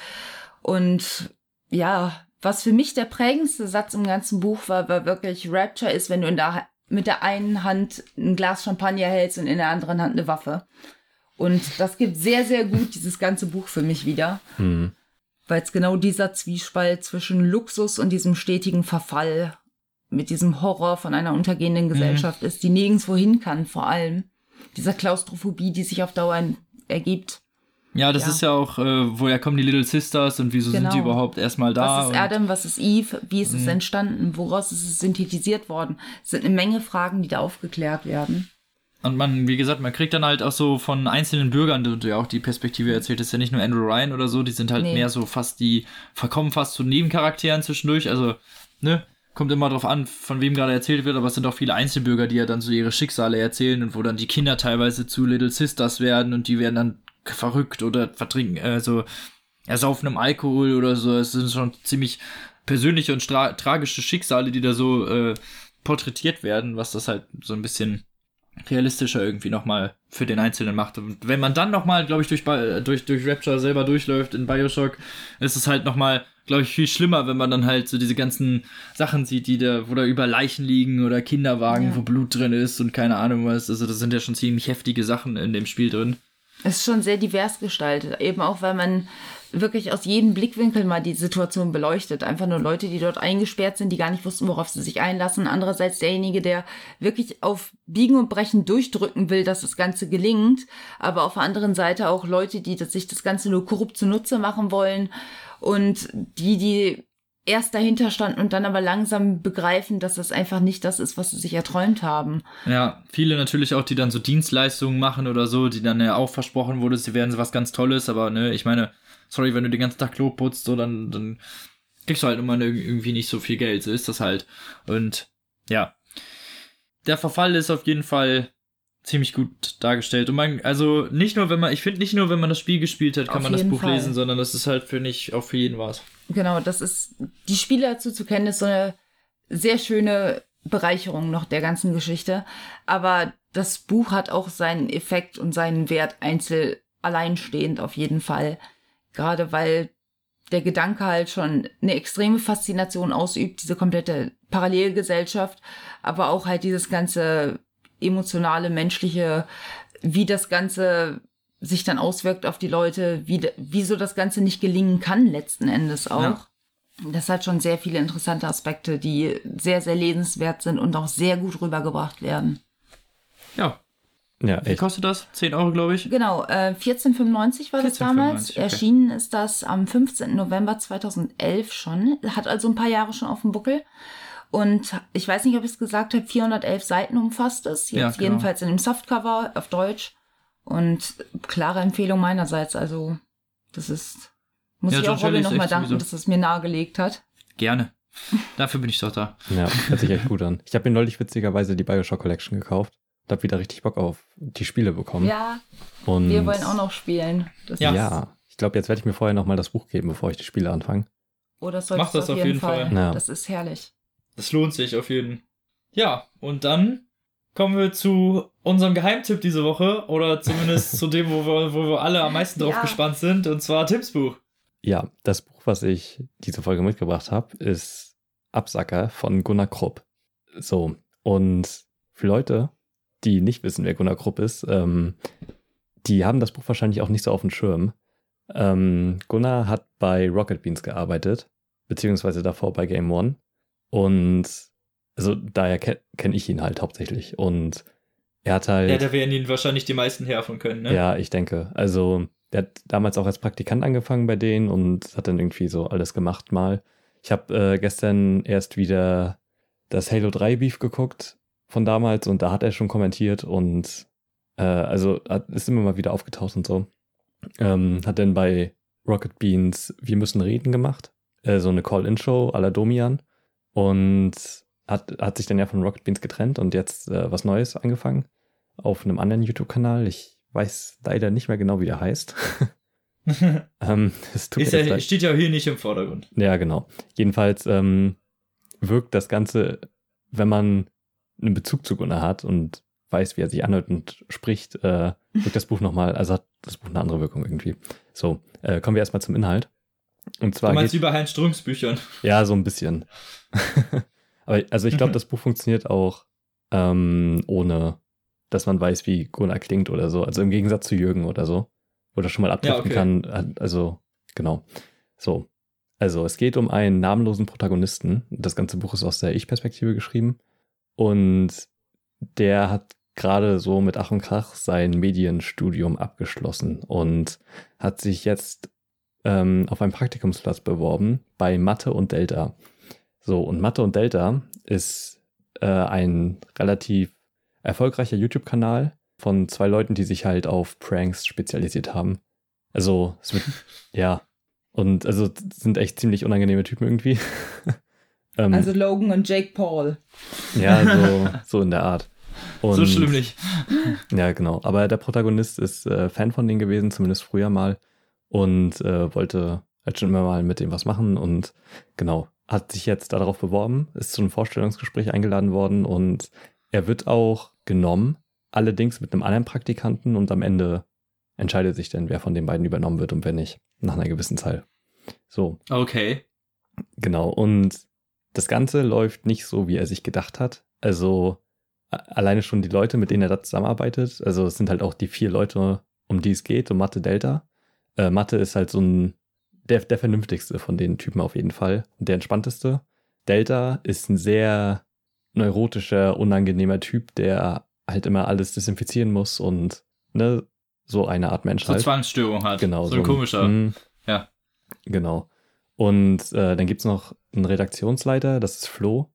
Und ja, was für mich der prägendste Satz im ganzen Buch war, war wirklich Rapture ist, wenn du in der, mit der einen Hand ein Glas Champagner hältst und in der anderen Hand eine Waffe. Und das gibt sehr, sehr gut dieses ganze Buch für mich wieder, Hm. Weil es genau dieser Zwiespalt zwischen Luxus und diesem stetigen Verfall mit diesem Horror von einer untergehenden Gesellschaft ist, die nirgendwo hin kann, vor allem. Dieser Klaustrophobie, die sich auf Dauer ergibt. Ja, das Ja. ist ja auch, äh, woher kommen die Little Sisters und wieso sind Genau. die überhaupt erstmal da? was ist Adam, was ist Eve, wie ist es Mhm. entstanden, woraus ist es synthetisiert worden? Es sind eine Menge Fragen, die da aufgeklärt werden. Und man, wie gesagt, man kriegt dann halt auch so von einzelnen Bürgern, du, du ja auch die Perspektive erzählt, ist ja nicht nur Andrew Ryan oder so, die sind halt Nee. mehr so fast die, verkommen fast zu Nebencharakteren zwischendurch, also, ne, kommt immer drauf an, von wem gerade erzählt wird, aber es sind auch viele Einzelbürger, die ja dann so ihre Schicksale erzählen und wo dann die Kinder teilweise zu Little Sisters werden und die werden dann verrückt oder vertrinken, also ersaufen im Alkohol oder so. Es sind schon ziemlich persönliche und tragische Schicksale, die da so äh, porträtiert werden, was das halt so ein bisschen realistischer irgendwie nochmal für den Einzelnen macht. Und wenn man dann nochmal, glaube ich, durch, Bi- durch, durch Rapture selber durchläuft in Bioshock, ist es halt nochmal, glaube ich, viel schlimmer, wenn man dann halt so diese ganzen Sachen sieht, die da, wo da über Leichen liegen oder Kinderwagen, Ja. wo Blut drin ist und keine Ahnung was. Also das sind ja schon ziemlich heftige Sachen in dem Spiel drin. Es ist schon sehr divers gestaltet, eben auch weil man wirklich aus jedem Blickwinkel mal die Situation beleuchtet. Einfach nur Leute, die dort eingesperrt sind, die gar nicht wussten, worauf sie sich einlassen. Andererseits derjenige, der wirklich auf Biegen und Brechen durchdrücken will, dass das Ganze gelingt. Aber auf der anderen Seite auch Leute, die sich das Ganze nur korrupt zunutze machen wollen. Und die, die erst dahinter standen und dann aber langsam begreifen, dass das einfach nicht das ist, was sie sich erträumt haben. Ja, viele natürlich auch, die dann so Dienstleistungen machen oder so, die dann ja auch versprochen wurde, sie werden so was ganz Tolles, aber ne, ich meine, sorry, wenn du den ganzen Tag Klo putzt, so, dann, dann kriegst du halt immer irg- irgendwie nicht so viel Geld, so ist das halt. Und ja, der Verfall ist auf jeden Fall ziemlich gut dargestellt. Und man, also nicht nur, wenn man, ich finde nicht nur, wenn man das Spiel gespielt hat, kann Auf man das Buch Fall. lesen, sondern das ist halt für nicht auch für jeden was. Genau, das ist, die Spiele dazu zu kennen, ist so eine sehr schöne Bereicherung noch der ganzen Geschichte. Aber das Buch hat auch seinen Effekt und seinen Wert einzeln alleinstehend auf jeden Fall. Gerade weil der Gedanke halt schon eine extreme Faszination ausübt, diese komplette Parallelgesellschaft, aber auch halt dieses ganze emotionale, menschliche, wie das Ganze sich dann auswirkt auf die Leute, wie, wieso das Ganze nicht gelingen kann letzten Endes auch. Ja. Das hat schon sehr viele interessante Aspekte, die sehr, sehr lesenswert sind und auch sehr gut rübergebracht werden. Ja, Ja, wie echt. kostet das? 10 Euro, glaube ich. Genau, äh, 1495 war das 14,95, damals. okay. Erschienen ist das am 15. November 2011 schon. Hat also ein paar Jahre schon auf dem Buckel. Und ich weiß nicht, ob ich es gesagt habe, 411 Seiten umfasst es. Jetzt Ja, genau. jedenfalls in dem Softcover auf Deutsch. Und klare Empfehlung meinerseits. Also, das ist. Muss Ja, ich auch Robin nochmal danken, sowieso- dass es mir nahegelegt hat. Gerne. Dafür bin ich doch da. Ja, hört sich echt gut an. Ich habe mir neulich witzigerweise die Bioshock Collection gekauft habe wieder richtig Bock auf die Spiele bekommen. Ja, und wir wollen auch noch spielen. Das Ja. Ja, ich glaube, jetzt werde ich mir vorher nochmal das Buch geben, bevor ich die Spiele anfange. Oh, das solltest Mach das auf auf jeden jeden Fall. Fall. Ja. Das ist herrlich. Das lohnt sich auf jeden. Ja, und dann kommen wir zu unserem Geheimtipp diese Woche oder zumindest zu dem, wo wir, wo wir alle am meisten drauf Ja. gespannt sind, und zwar Tipps Buch. Ja, das Buch, was ich diese Folge mitgebracht habe, ist Absacker von Gunnar Krupp. So, und für Leute, die nicht wissen, wer Gunnar Krupp ist, ähm, die haben das Buch wahrscheinlich auch nicht so auf dem Schirm. Ähm, Gunnar hat bei Rocket Beans gearbeitet, beziehungsweise davor bei Game One. Und also daher ke kenne ich ihn halt hauptsächlich. Und er hat halt. Ja, da werden ihn wahrscheinlich die meisten hervon können, ne? Ja, ich denke. Also, der hat damals auch als Praktikant angefangen bei denen und hat dann irgendwie so alles gemacht mal. Ich habe äh, gestern erst wieder das Halo 3 Beef geguckt von damals und da hat er schon kommentiert und äh, also hat, ist immer mal wieder aufgetaucht und so. Ähm, hat dann bei Rocket Beans Wir müssen reden gemacht. Äh, so eine Call-In-Show à la Domian. Und hat, hat sich dann ja von Rocket Beans getrennt und jetzt äh, was Neues angefangen. Auf einem anderen YouTube-Kanal. Ich weiß leider nicht mehr genau, wie der heißt. ähm, es tut Ist ja, leid. steht ja hier nicht im Vordergrund. Ja, genau. Jedenfalls ähm, wirkt das Ganze, wenn man einen Bezug zu Gunnar hat und weiß, wie er sich anhört und spricht, äh, wirkt das Buch nochmal, also hat das Buch eine andere Wirkung irgendwie. So, äh, kommen wir erstmal zum Inhalt. Und Du zwar meinst geht, wie bei Heinz Strunks Büchern. ja, so ein bisschen. Aber also ich glaube, das Buch funktioniert auch ähm, ohne, dass man weiß, wie Gunnar klingt oder so. Also im Gegensatz zu Jürgen oder so, wo das schon mal abdriften okay. kann. Äh, Also genau. So, also es geht um einen namenlosen Protagonisten. Das ganze Buch ist aus der Ich-Perspektive geschrieben und der hat gerade so mit Ach und Krach sein Medienstudium abgeschlossen und hat sich jetzt ähm, auf einen Praktikumsplatz beworben bei Mathe und Delta. So, und Mathe und Delta ist äh, ein relativ erfolgreicher YouTube-Kanal von zwei Leuten, die sich halt auf Pranks spezialisiert haben. Also, es wird, ja. Und also sind echt ziemlich unangenehme Typen irgendwie. Ähm, Also Logan und Jake Paul. ja, so, so in der Art. Und, so schlimm nicht. Ja, genau. Aber der Protagonist ist äh, Fan von denen gewesen, zumindest früher mal. Und äh, wollte halt schon immer mal mit dem was machen. Und genau, hat sich jetzt darauf beworben, ist zu einem Vorstellungsgespräch eingeladen worden. Und er wird auch genommen, allerdings mit einem anderen Praktikanten. Und am Ende entscheidet sich dann, wer von den beiden übernommen wird und wer nicht. Nach einer gewissen Zeit. So, Okay. Genau, und das Ganze läuft nicht so, wie er sich gedacht hat. Also alleine schon die Leute, mit denen er da zusammenarbeitet. Also es sind halt auch die vier Leute, um die es geht, um Mathe Delta. Äh, Mathe ist halt so ein, der, der vernünftigste von den Typen auf jeden Fall. Und der entspannteste. Delta ist ein sehr neurotischer, unangenehmer Typ, der halt immer alles desinfizieren muss und ne, so eine Art Mensch So halt. Zwangsstörung hat. Genau. So ein komischer. mm, Ja. Genau. Und äh, dann gibt's noch einen Redaktionsleiter, das ist Flo.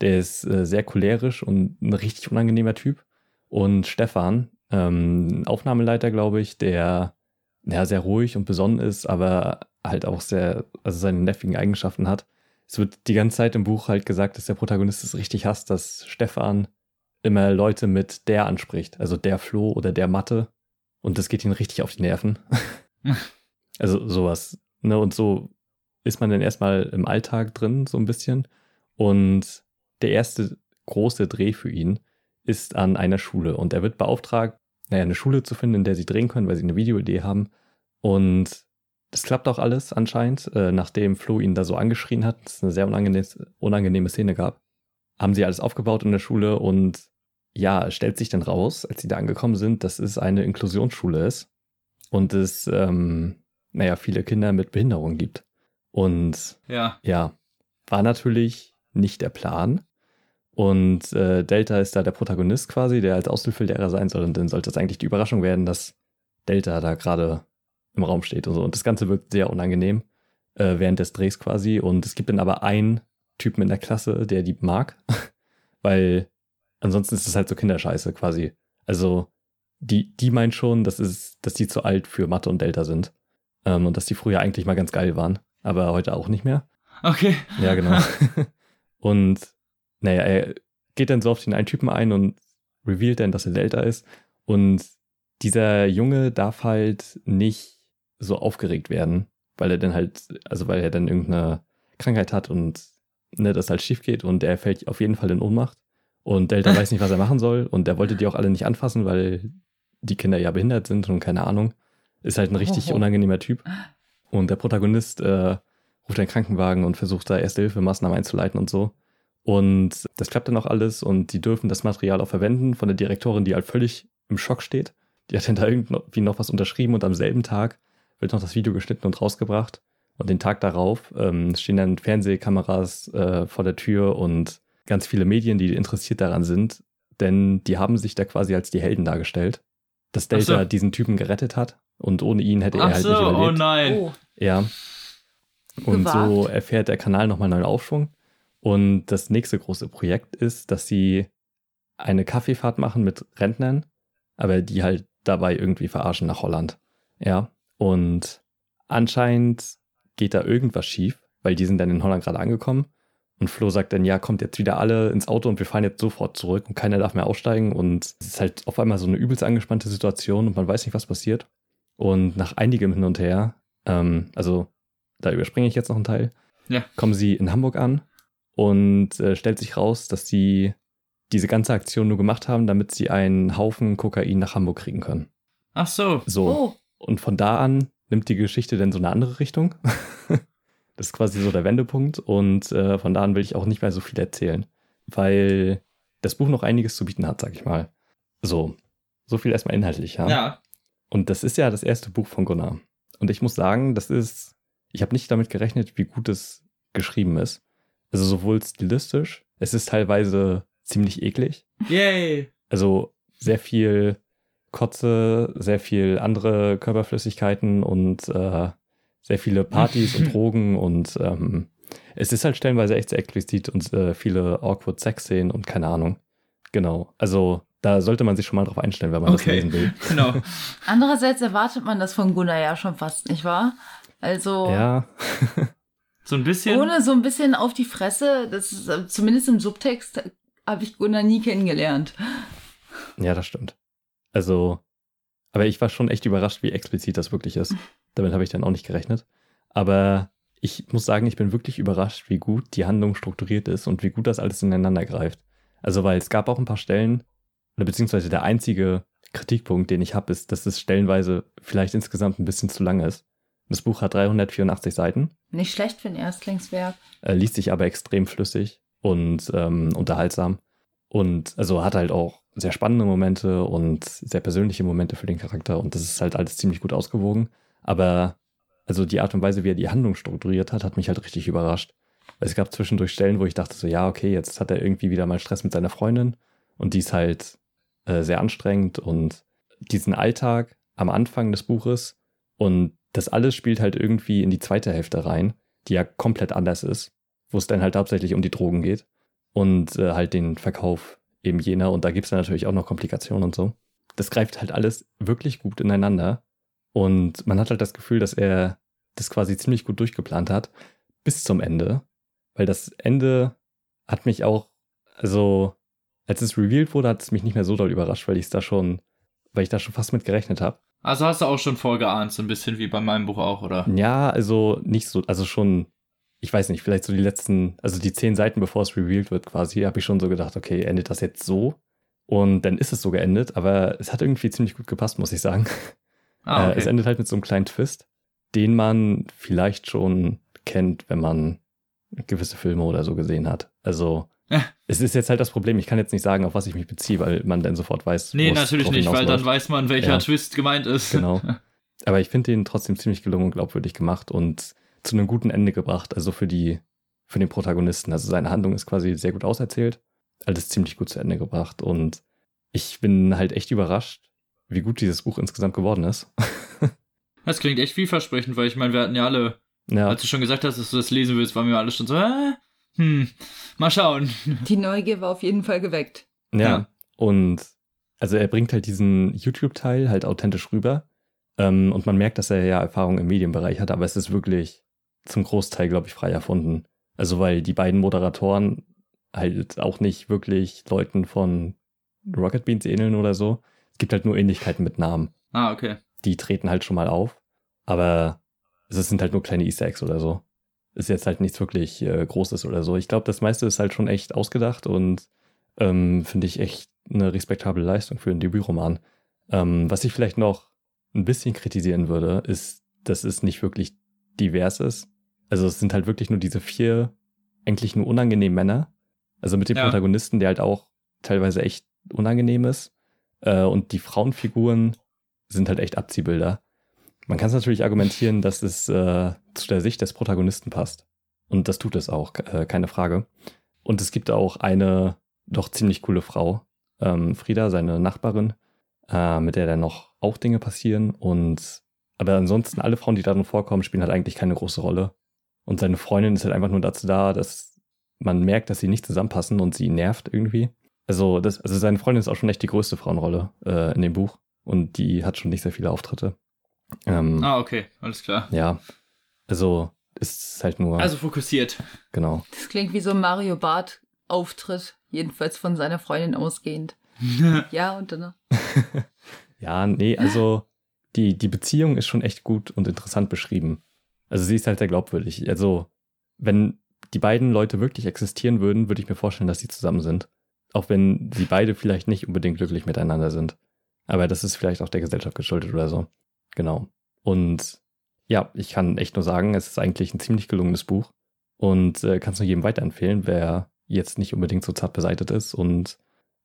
Der ist äh, sehr cholerisch und ein richtig unangenehmer Typ. Und Stefan, ähm, Aufnahmeleiter, glaube ich, der ja, sehr ruhig und besonnen ist, aber halt auch sehr, also seine nervigen Eigenschaften hat. Es wird die ganze Zeit im Buch halt gesagt, dass der Protagonist es richtig hasst, dass Stefan immer Leute mit der anspricht. Also der Flo oder der Mathe. Und das geht ihn richtig auf die Nerven. also sowas. Ne? Und so ist man dann erstmal im Alltag drin, so ein bisschen. Und der erste große Dreh für ihn ist an einer Schule. Und er wird beauftragt, naja, eine Schule zu finden, in der sie drehen können, weil sie eine Videoidee haben. Und das klappt auch alles anscheinend, äh, nachdem Flo ihn da so angeschrien hat, es eine sehr unangenehme, unangenehme Szene gab. Haben sie alles aufgebaut in der Schule und ja, es stellt sich dann raus, als sie da angekommen sind, dass es eine Inklusionsschule ist und es, ähm, naja, viele Kinder mit Behinderung gibt. Und Ja. ja, war natürlich nicht der Plan. Und äh, Delta ist da der Protagonist quasi, der als Aushilfelehrer sein soll. Und dann sollte es eigentlich die Überraschung werden, dass Delta da gerade im Raum steht und so. Und das Ganze wirkt sehr unangenehm äh, während des Drehs quasi. Und es gibt dann aber einen Typen in der Klasse, der die mag, weil ansonsten ist es halt so Kinderscheiße quasi. Also die, die meint schon, dass, es, dass die zu alt für Mathe und Delta sind. Ähm, und dass die früher eigentlich mal ganz geil waren, aber heute auch nicht mehr. Okay. Ja, genau. und naja, er geht dann so auf den einen Typen ein und revealt dann, dass er Delta ist. Und dieser Junge darf halt nicht so aufgeregt werden, weil er dann halt, also weil er dann irgendeine Krankheit hat und ne, das halt schief geht und er fällt auf jeden Fall in Ohnmacht. Und Delta weiß nicht, was er machen soll. Und er wollte die auch alle nicht anfassen, weil die Kinder ja behindert sind und keine Ahnung. Ist halt ein richtig Oho. unangenehmer Typ. Und der Protagonist äh, ruft einen Krankenwagen und versucht da Erste-Hilfe-Maßnahmen einzuleiten und so. Und das klappt dann auch alles und die dürfen das Material auch verwenden von der Direktorin, die halt völlig im Schock steht. Die hat dann da irgendwie noch was unterschrieben und am selben Tag wird noch das Video geschnitten und rausgebracht. Und den Tag darauf ähm, stehen dann Fernsehkameras äh, vor der Tür und ganz viele Medien, die interessiert daran sind, denn die haben sich da quasi als die Helden dargestellt, dass Delta so. diesen Typen gerettet hat und ohne ihn hätte er Ach halt so, nicht oh überlebt. nein. Oh, Ja. Und Gewagt. so erfährt der Kanal nochmal neuen Aufschwung. Und das nächste große Projekt ist, dass sie eine Kaffeefahrt machen mit Rentnern, aber die halt dabei irgendwie verarschen nach Holland. Ja. Und anscheinend geht da irgendwas schief, weil die sind dann in Holland gerade angekommen. Und Flo sagt dann, ja, kommt jetzt wieder alle ins Auto und wir fahren jetzt sofort zurück und keiner darf mehr aussteigen. Und es ist halt auf einmal so eine übelst angespannte Situation und man weiß nicht, was passiert. Und nach einigem Hin und Her, ähm, also da überspringe ich jetzt noch einen Teil, Ja. kommen sie in Hamburg an und äh, stellt sich raus, dass sie diese ganze Aktion nur gemacht haben, damit sie einen Haufen Kokain nach Hamburg kriegen können. Ach so. So. oh, Und von da an nimmt die Geschichte dann so eine andere Richtung. das ist quasi so der Wendepunkt und äh, von da an will ich auch nicht mehr so viel erzählen, weil das Buch noch einiges zu bieten hat, sag ich mal. So, so viel erstmal inhaltlich, ja. Ja. Und das ist ja das erste Buch von Gunnar. Und ich muss sagen, das ist, ich habe nicht damit gerechnet, wie gut es geschrieben ist. Also sowohl stilistisch, es ist teilweise ziemlich eklig. Yay. Also sehr viel Kotze, sehr viel andere Körperflüssigkeiten und äh, sehr viele Partys und Drogen und ähm, es ist halt stellenweise echt sehr explizit und äh, viele awkward Sex-Szenen und keine Ahnung. Genau. Also da sollte man sich schon mal drauf einstellen, wenn man das Okay. lesen will. Genau. andererseits erwartet man das von Gunnar ja schon fast, nicht wahr? Also, Ja, So ein bisschen. ohne so ein bisschen auf die Fresse, das ist, äh, zumindest im Subtext habe ich Gunnar nie kennengelernt. ja, das stimmt. Also, aber ich war schon echt überrascht, wie explizit das wirklich ist. Damit habe ich dann auch nicht gerechnet. Aber ich muss sagen, ich bin wirklich überrascht, wie gut die Handlung strukturiert ist und wie gut das alles ineinander greift. Also, weil es gab auch ein paar Stellen, oder beziehungsweise der einzige Kritikpunkt, den ich habe, ist, dass es stellenweise vielleicht insgesamt ein bisschen zu lang ist. Das Buch hat 384 Seiten, Nicht schlecht für ein Erstlingswerk. äh, liest sich aber extrem flüssig und ähm, unterhaltsam. Und also hat halt auch sehr spannende Momente und sehr persönliche Momente für den Charakter und das ist halt alles ziemlich gut ausgewogen. Aber also die Art und Weise, wie er die Handlung strukturiert hat, hat mich halt richtig überrascht. Es gab zwischendurch Stellen, wo ich dachte so, ja, okay, jetzt hat er irgendwie wieder mal Stress mit seiner Freundin und die ist halt äh, sehr anstrengend und diesen Alltag am Anfang des Buches und das alles spielt halt irgendwie in die zweite Hälfte rein, die ja komplett anders ist, wo es dann halt hauptsächlich um die Drogen geht und äh, halt den Verkauf eben jener und da gibt es dann natürlich auch noch Komplikationen und so. Das greift halt alles wirklich gut ineinander und man hat halt das Gefühl, dass er das quasi ziemlich gut durchgeplant hat bis zum Ende, weil das Ende hat mich auch, also als es revealed wurde, hat es mich nicht mehr so doll überrascht, weil ich es da schon, weil ich da schon fast mit gerechnet habe. Also hast du auch schon vorgeahnt, so ein bisschen wie bei meinem Buch auch, oder? Ja, also nicht so, also schon, ich weiß nicht, vielleicht so die letzten, also die zehn Seiten, bevor es revealed wird quasi, habe ich schon so gedacht, okay, endet das jetzt so? Und dann ist es so geendet, aber es hat irgendwie ziemlich gut gepasst, muss ich sagen. Ah, Äh, es okay. endet halt mit so einem kleinen Twist, den man vielleicht schon kennt, wenn man gewisse Filme oder so gesehen hat. Also. Es ist jetzt halt das Problem, ich kann jetzt nicht sagen, auf was ich mich beziehe, weil man dann sofort weiß, Nee, natürlich nicht, weil dann weiß man, welcher Ja. Twist gemeint ist. Genau. Aber ich finde den trotzdem ziemlich gelungen und glaubwürdig gemacht und zu einem guten Ende gebracht, also für die, für den Protagonisten. Also seine Handlung ist quasi sehr gut auserzählt, alles ziemlich gut zu Ende gebracht und ich bin halt echt überrascht, wie gut dieses Buch insgesamt geworden ist. Das klingt echt vielversprechend, weil ich meine, wir hatten ja alle, ja, als du schon gesagt hast, dass du das lesen willst, waren wir alle schon so, äh, hm, mal schauen. Die Neugier war auf jeden Fall geweckt. ja. ja. Und also er bringt halt diesen YouTube-Teil halt authentisch rüber. Ähm, und man merkt, dass er ja Erfahrung im Medienbereich hat, aber es ist wirklich zum Großteil, glaube ich, frei erfunden. Also weil die beiden Moderatoren halt auch nicht wirklich Leuten von Rocket Beans ähneln oder so. Es gibt halt nur Ähnlichkeiten mit Namen. Ah, okay. Die treten halt schon mal auf. Aber es sind halt nur kleine Easter Eggs oder so. Ist jetzt halt nichts wirklich äh, Großes oder so. Ich glaube, das meiste ist halt schon echt ausgedacht und ähm, finde ich echt eine respektable Leistung für einen Debütroman. Ähm, was ich vielleicht noch ein bisschen kritisieren würde, ist, dass es nicht wirklich divers ist. Also es sind halt wirklich nur diese vier eigentlich nur unangenehmen Männer. Also mit dem Ja. Protagonisten, der halt auch teilweise echt unangenehm ist. Äh, und die Frauenfiguren sind halt echt Abziehbilder. Man kann es natürlich argumentieren, dass es äh, zu der Sicht des Protagonisten passt. Und das tut es auch, äh, keine Frage. Und es gibt auch eine doch ziemlich coole Frau, ähm, Frieda, seine Nachbarin, äh, mit der dann noch auch Dinge passieren. Und aber ansonsten alle Frauen, die darin vorkommen, spielen halt eigentlich keine große Rolle. Und seine Freundin ist halt einfach nur dazu da, dass man merkt, dass sie nicht zusammenpassen und sie nervt irgendwie. Also, das, also seine Freundin ist auch schon echt die größte Frauenrolle äh, in dem Buch. Und die hat schon nicht sehr viele Auftritte. Ähm, Ah, okay, alles klar. Ja. Also, ist halt nur. Also fokussiert. genau. Das klingt wie so ein Mario Bart Auftritt, jedenfalls von seiner Freundin ausgehend. Ja, und dann Ja, nee, also die, die Beziehung ist schon echt gut und interessant beschrieben. Also sie ist halt sehr glaubwürdig. Also, wenn die beiden Leute wirklich existieren würden, würde ich mir vorstellen, dass sie zusammen sind. Auch wenn sie beide vielleicht nicht unbedingt glücklich miteinander sind. Aber das ist vielleicht auch der Gesellschaft geschuldet oder so. Genau. Und ja, ich kann echt nur sagen, es ist eigentlich ein ziemlich gelungenes Buch und äh, kann es nur jedem weiterempfehlen, wer jetzt nicht unbedingt so zart beseitet ist und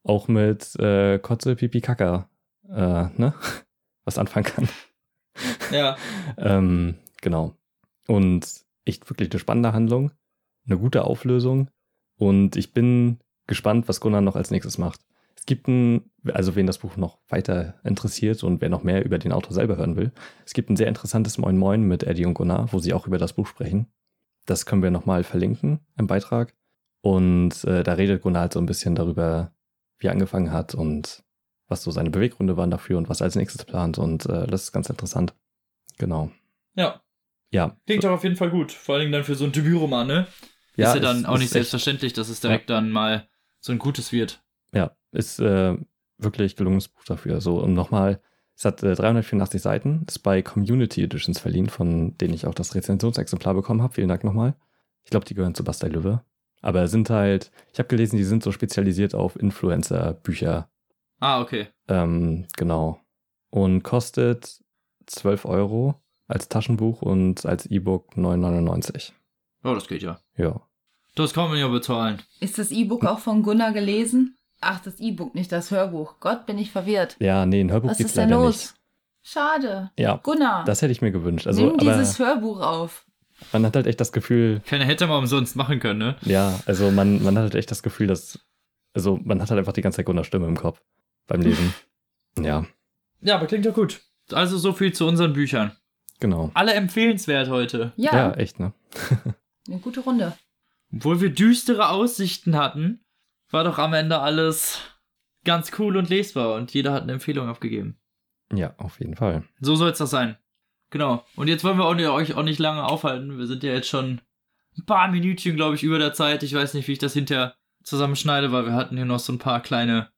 auch mit äh, Kotze, Pipi, Kaka, äh, ne? Was anfangen kann. ja. ähm, genau. Und echt wirklich eine spannende Handlung, eine gute Auflösung und ich bin gespannt, was Gunnar noch als nächstes macht. Es gibt ein, also wen das Buch noch weiter interessiert und wer noch mehr über den Autor selber hören will, es gibt ein sehr interessantes Moin Moin mit Eddie und Gunnar, wo sie auch über das Buch sprechen. Das können wir nochmal verlinken im Beitrag. Und äh, da redet Gunnar halt so ein bisschen darüber, wie er angefangen hat und was so seine Beweggründe waren dafür und was er als nächstes plant. Und äh, das ist ganz interessant. Genau. Ja, Ja. klingt doch auf jeden Fall gut. Vor allen Dingen dann für so ein Debütroman, ne? ist ja dann es auch nicht ist selbstverständlich, dass es direkt dann mal so ein gutes wird. Ist äh, wirklich gelungenes Buch dafür. So, und nochmal, es hat äh, 384 Seiten, ist bei Community Editions verliehen, von denen ich auch das Rezensionsexemplar bekommen habe. Vielen Dank nochmal. Ich glaube, die gehören zu Bastei Löwe. Aber sind halt, ich habe gelesen, die sind so spezialisiert auf Influencer-Bücher. Ah, okay. Ähm, genau. Und kostet 12 Euro als Taschenbuch und als E-Book 9,99. Oh, das geht ja. Ja. Das kann man ja bezahlen. ist das E-Book auch von Gunnar gelesen? Ach, das E-Book, nicht das Hörbuch. Gott, bin ich verwirrt. Ja, nee, ein Hörbuch Was gibt's ist denn leider los? nicht. Schade. Ja, Gunnar, das hätte ich mir gewünscht. Also, nimm aber dieses Hörbuch auf. man hat halt echt das Gefühl, Keine hätte man umsonst machen können, ne? Ja, also man, man hat halt echt das Gefühl, dass, also man hat halt einfach die ganze Zeit Gunnar Stimme im Kopf beim Lesen. ja, Ja, aber klingt ja gut. Also so viel zu unseren Büchern. genau. Alle empfehlenswert heute. Ja, Ja, echt, ne? eine gute Runde. Obwohl wir düstere Aussichten hatten, war doch am Ende alles ganz cool und lesbar und jeder hat eine Empfehlung abgegeben. Ja, auf jeden Fall. So soll es das sein. Genau. Und jetzt wollen wir auch nicht, euch auch nicht lange aufhalten. Wir sind ja jetzt schon ein paar Minütchen, glaube ich, über der Zeit. Ich weiß nicht, wie ich das hinterher zusammenschneide, weil wir hatten hier noch so ein paar kleine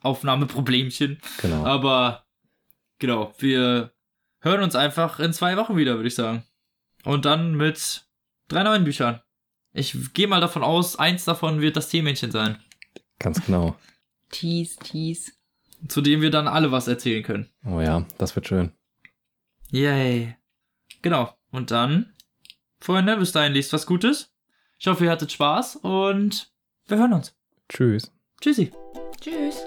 Aufnahmeproblemchen. Genau. Aber genau, wir hören uns einfach in zwei Wochen wieder, würde ich sagen. Und dann mit drei neuen Büchern. Ich gehe mal davon aus, eins davon wird das Teemännchen sein, Ganz genau. Tease, tease. zu dem wir dann alle was erzählen können. Oh ja, das wird schön. Yay. Genau. Und dann, Freunde, bis dahin liest was Gutes. Ich hoffe, ihr hattet Spaß und wir hören uns. Tschüss. Tschüssi. Tschüss.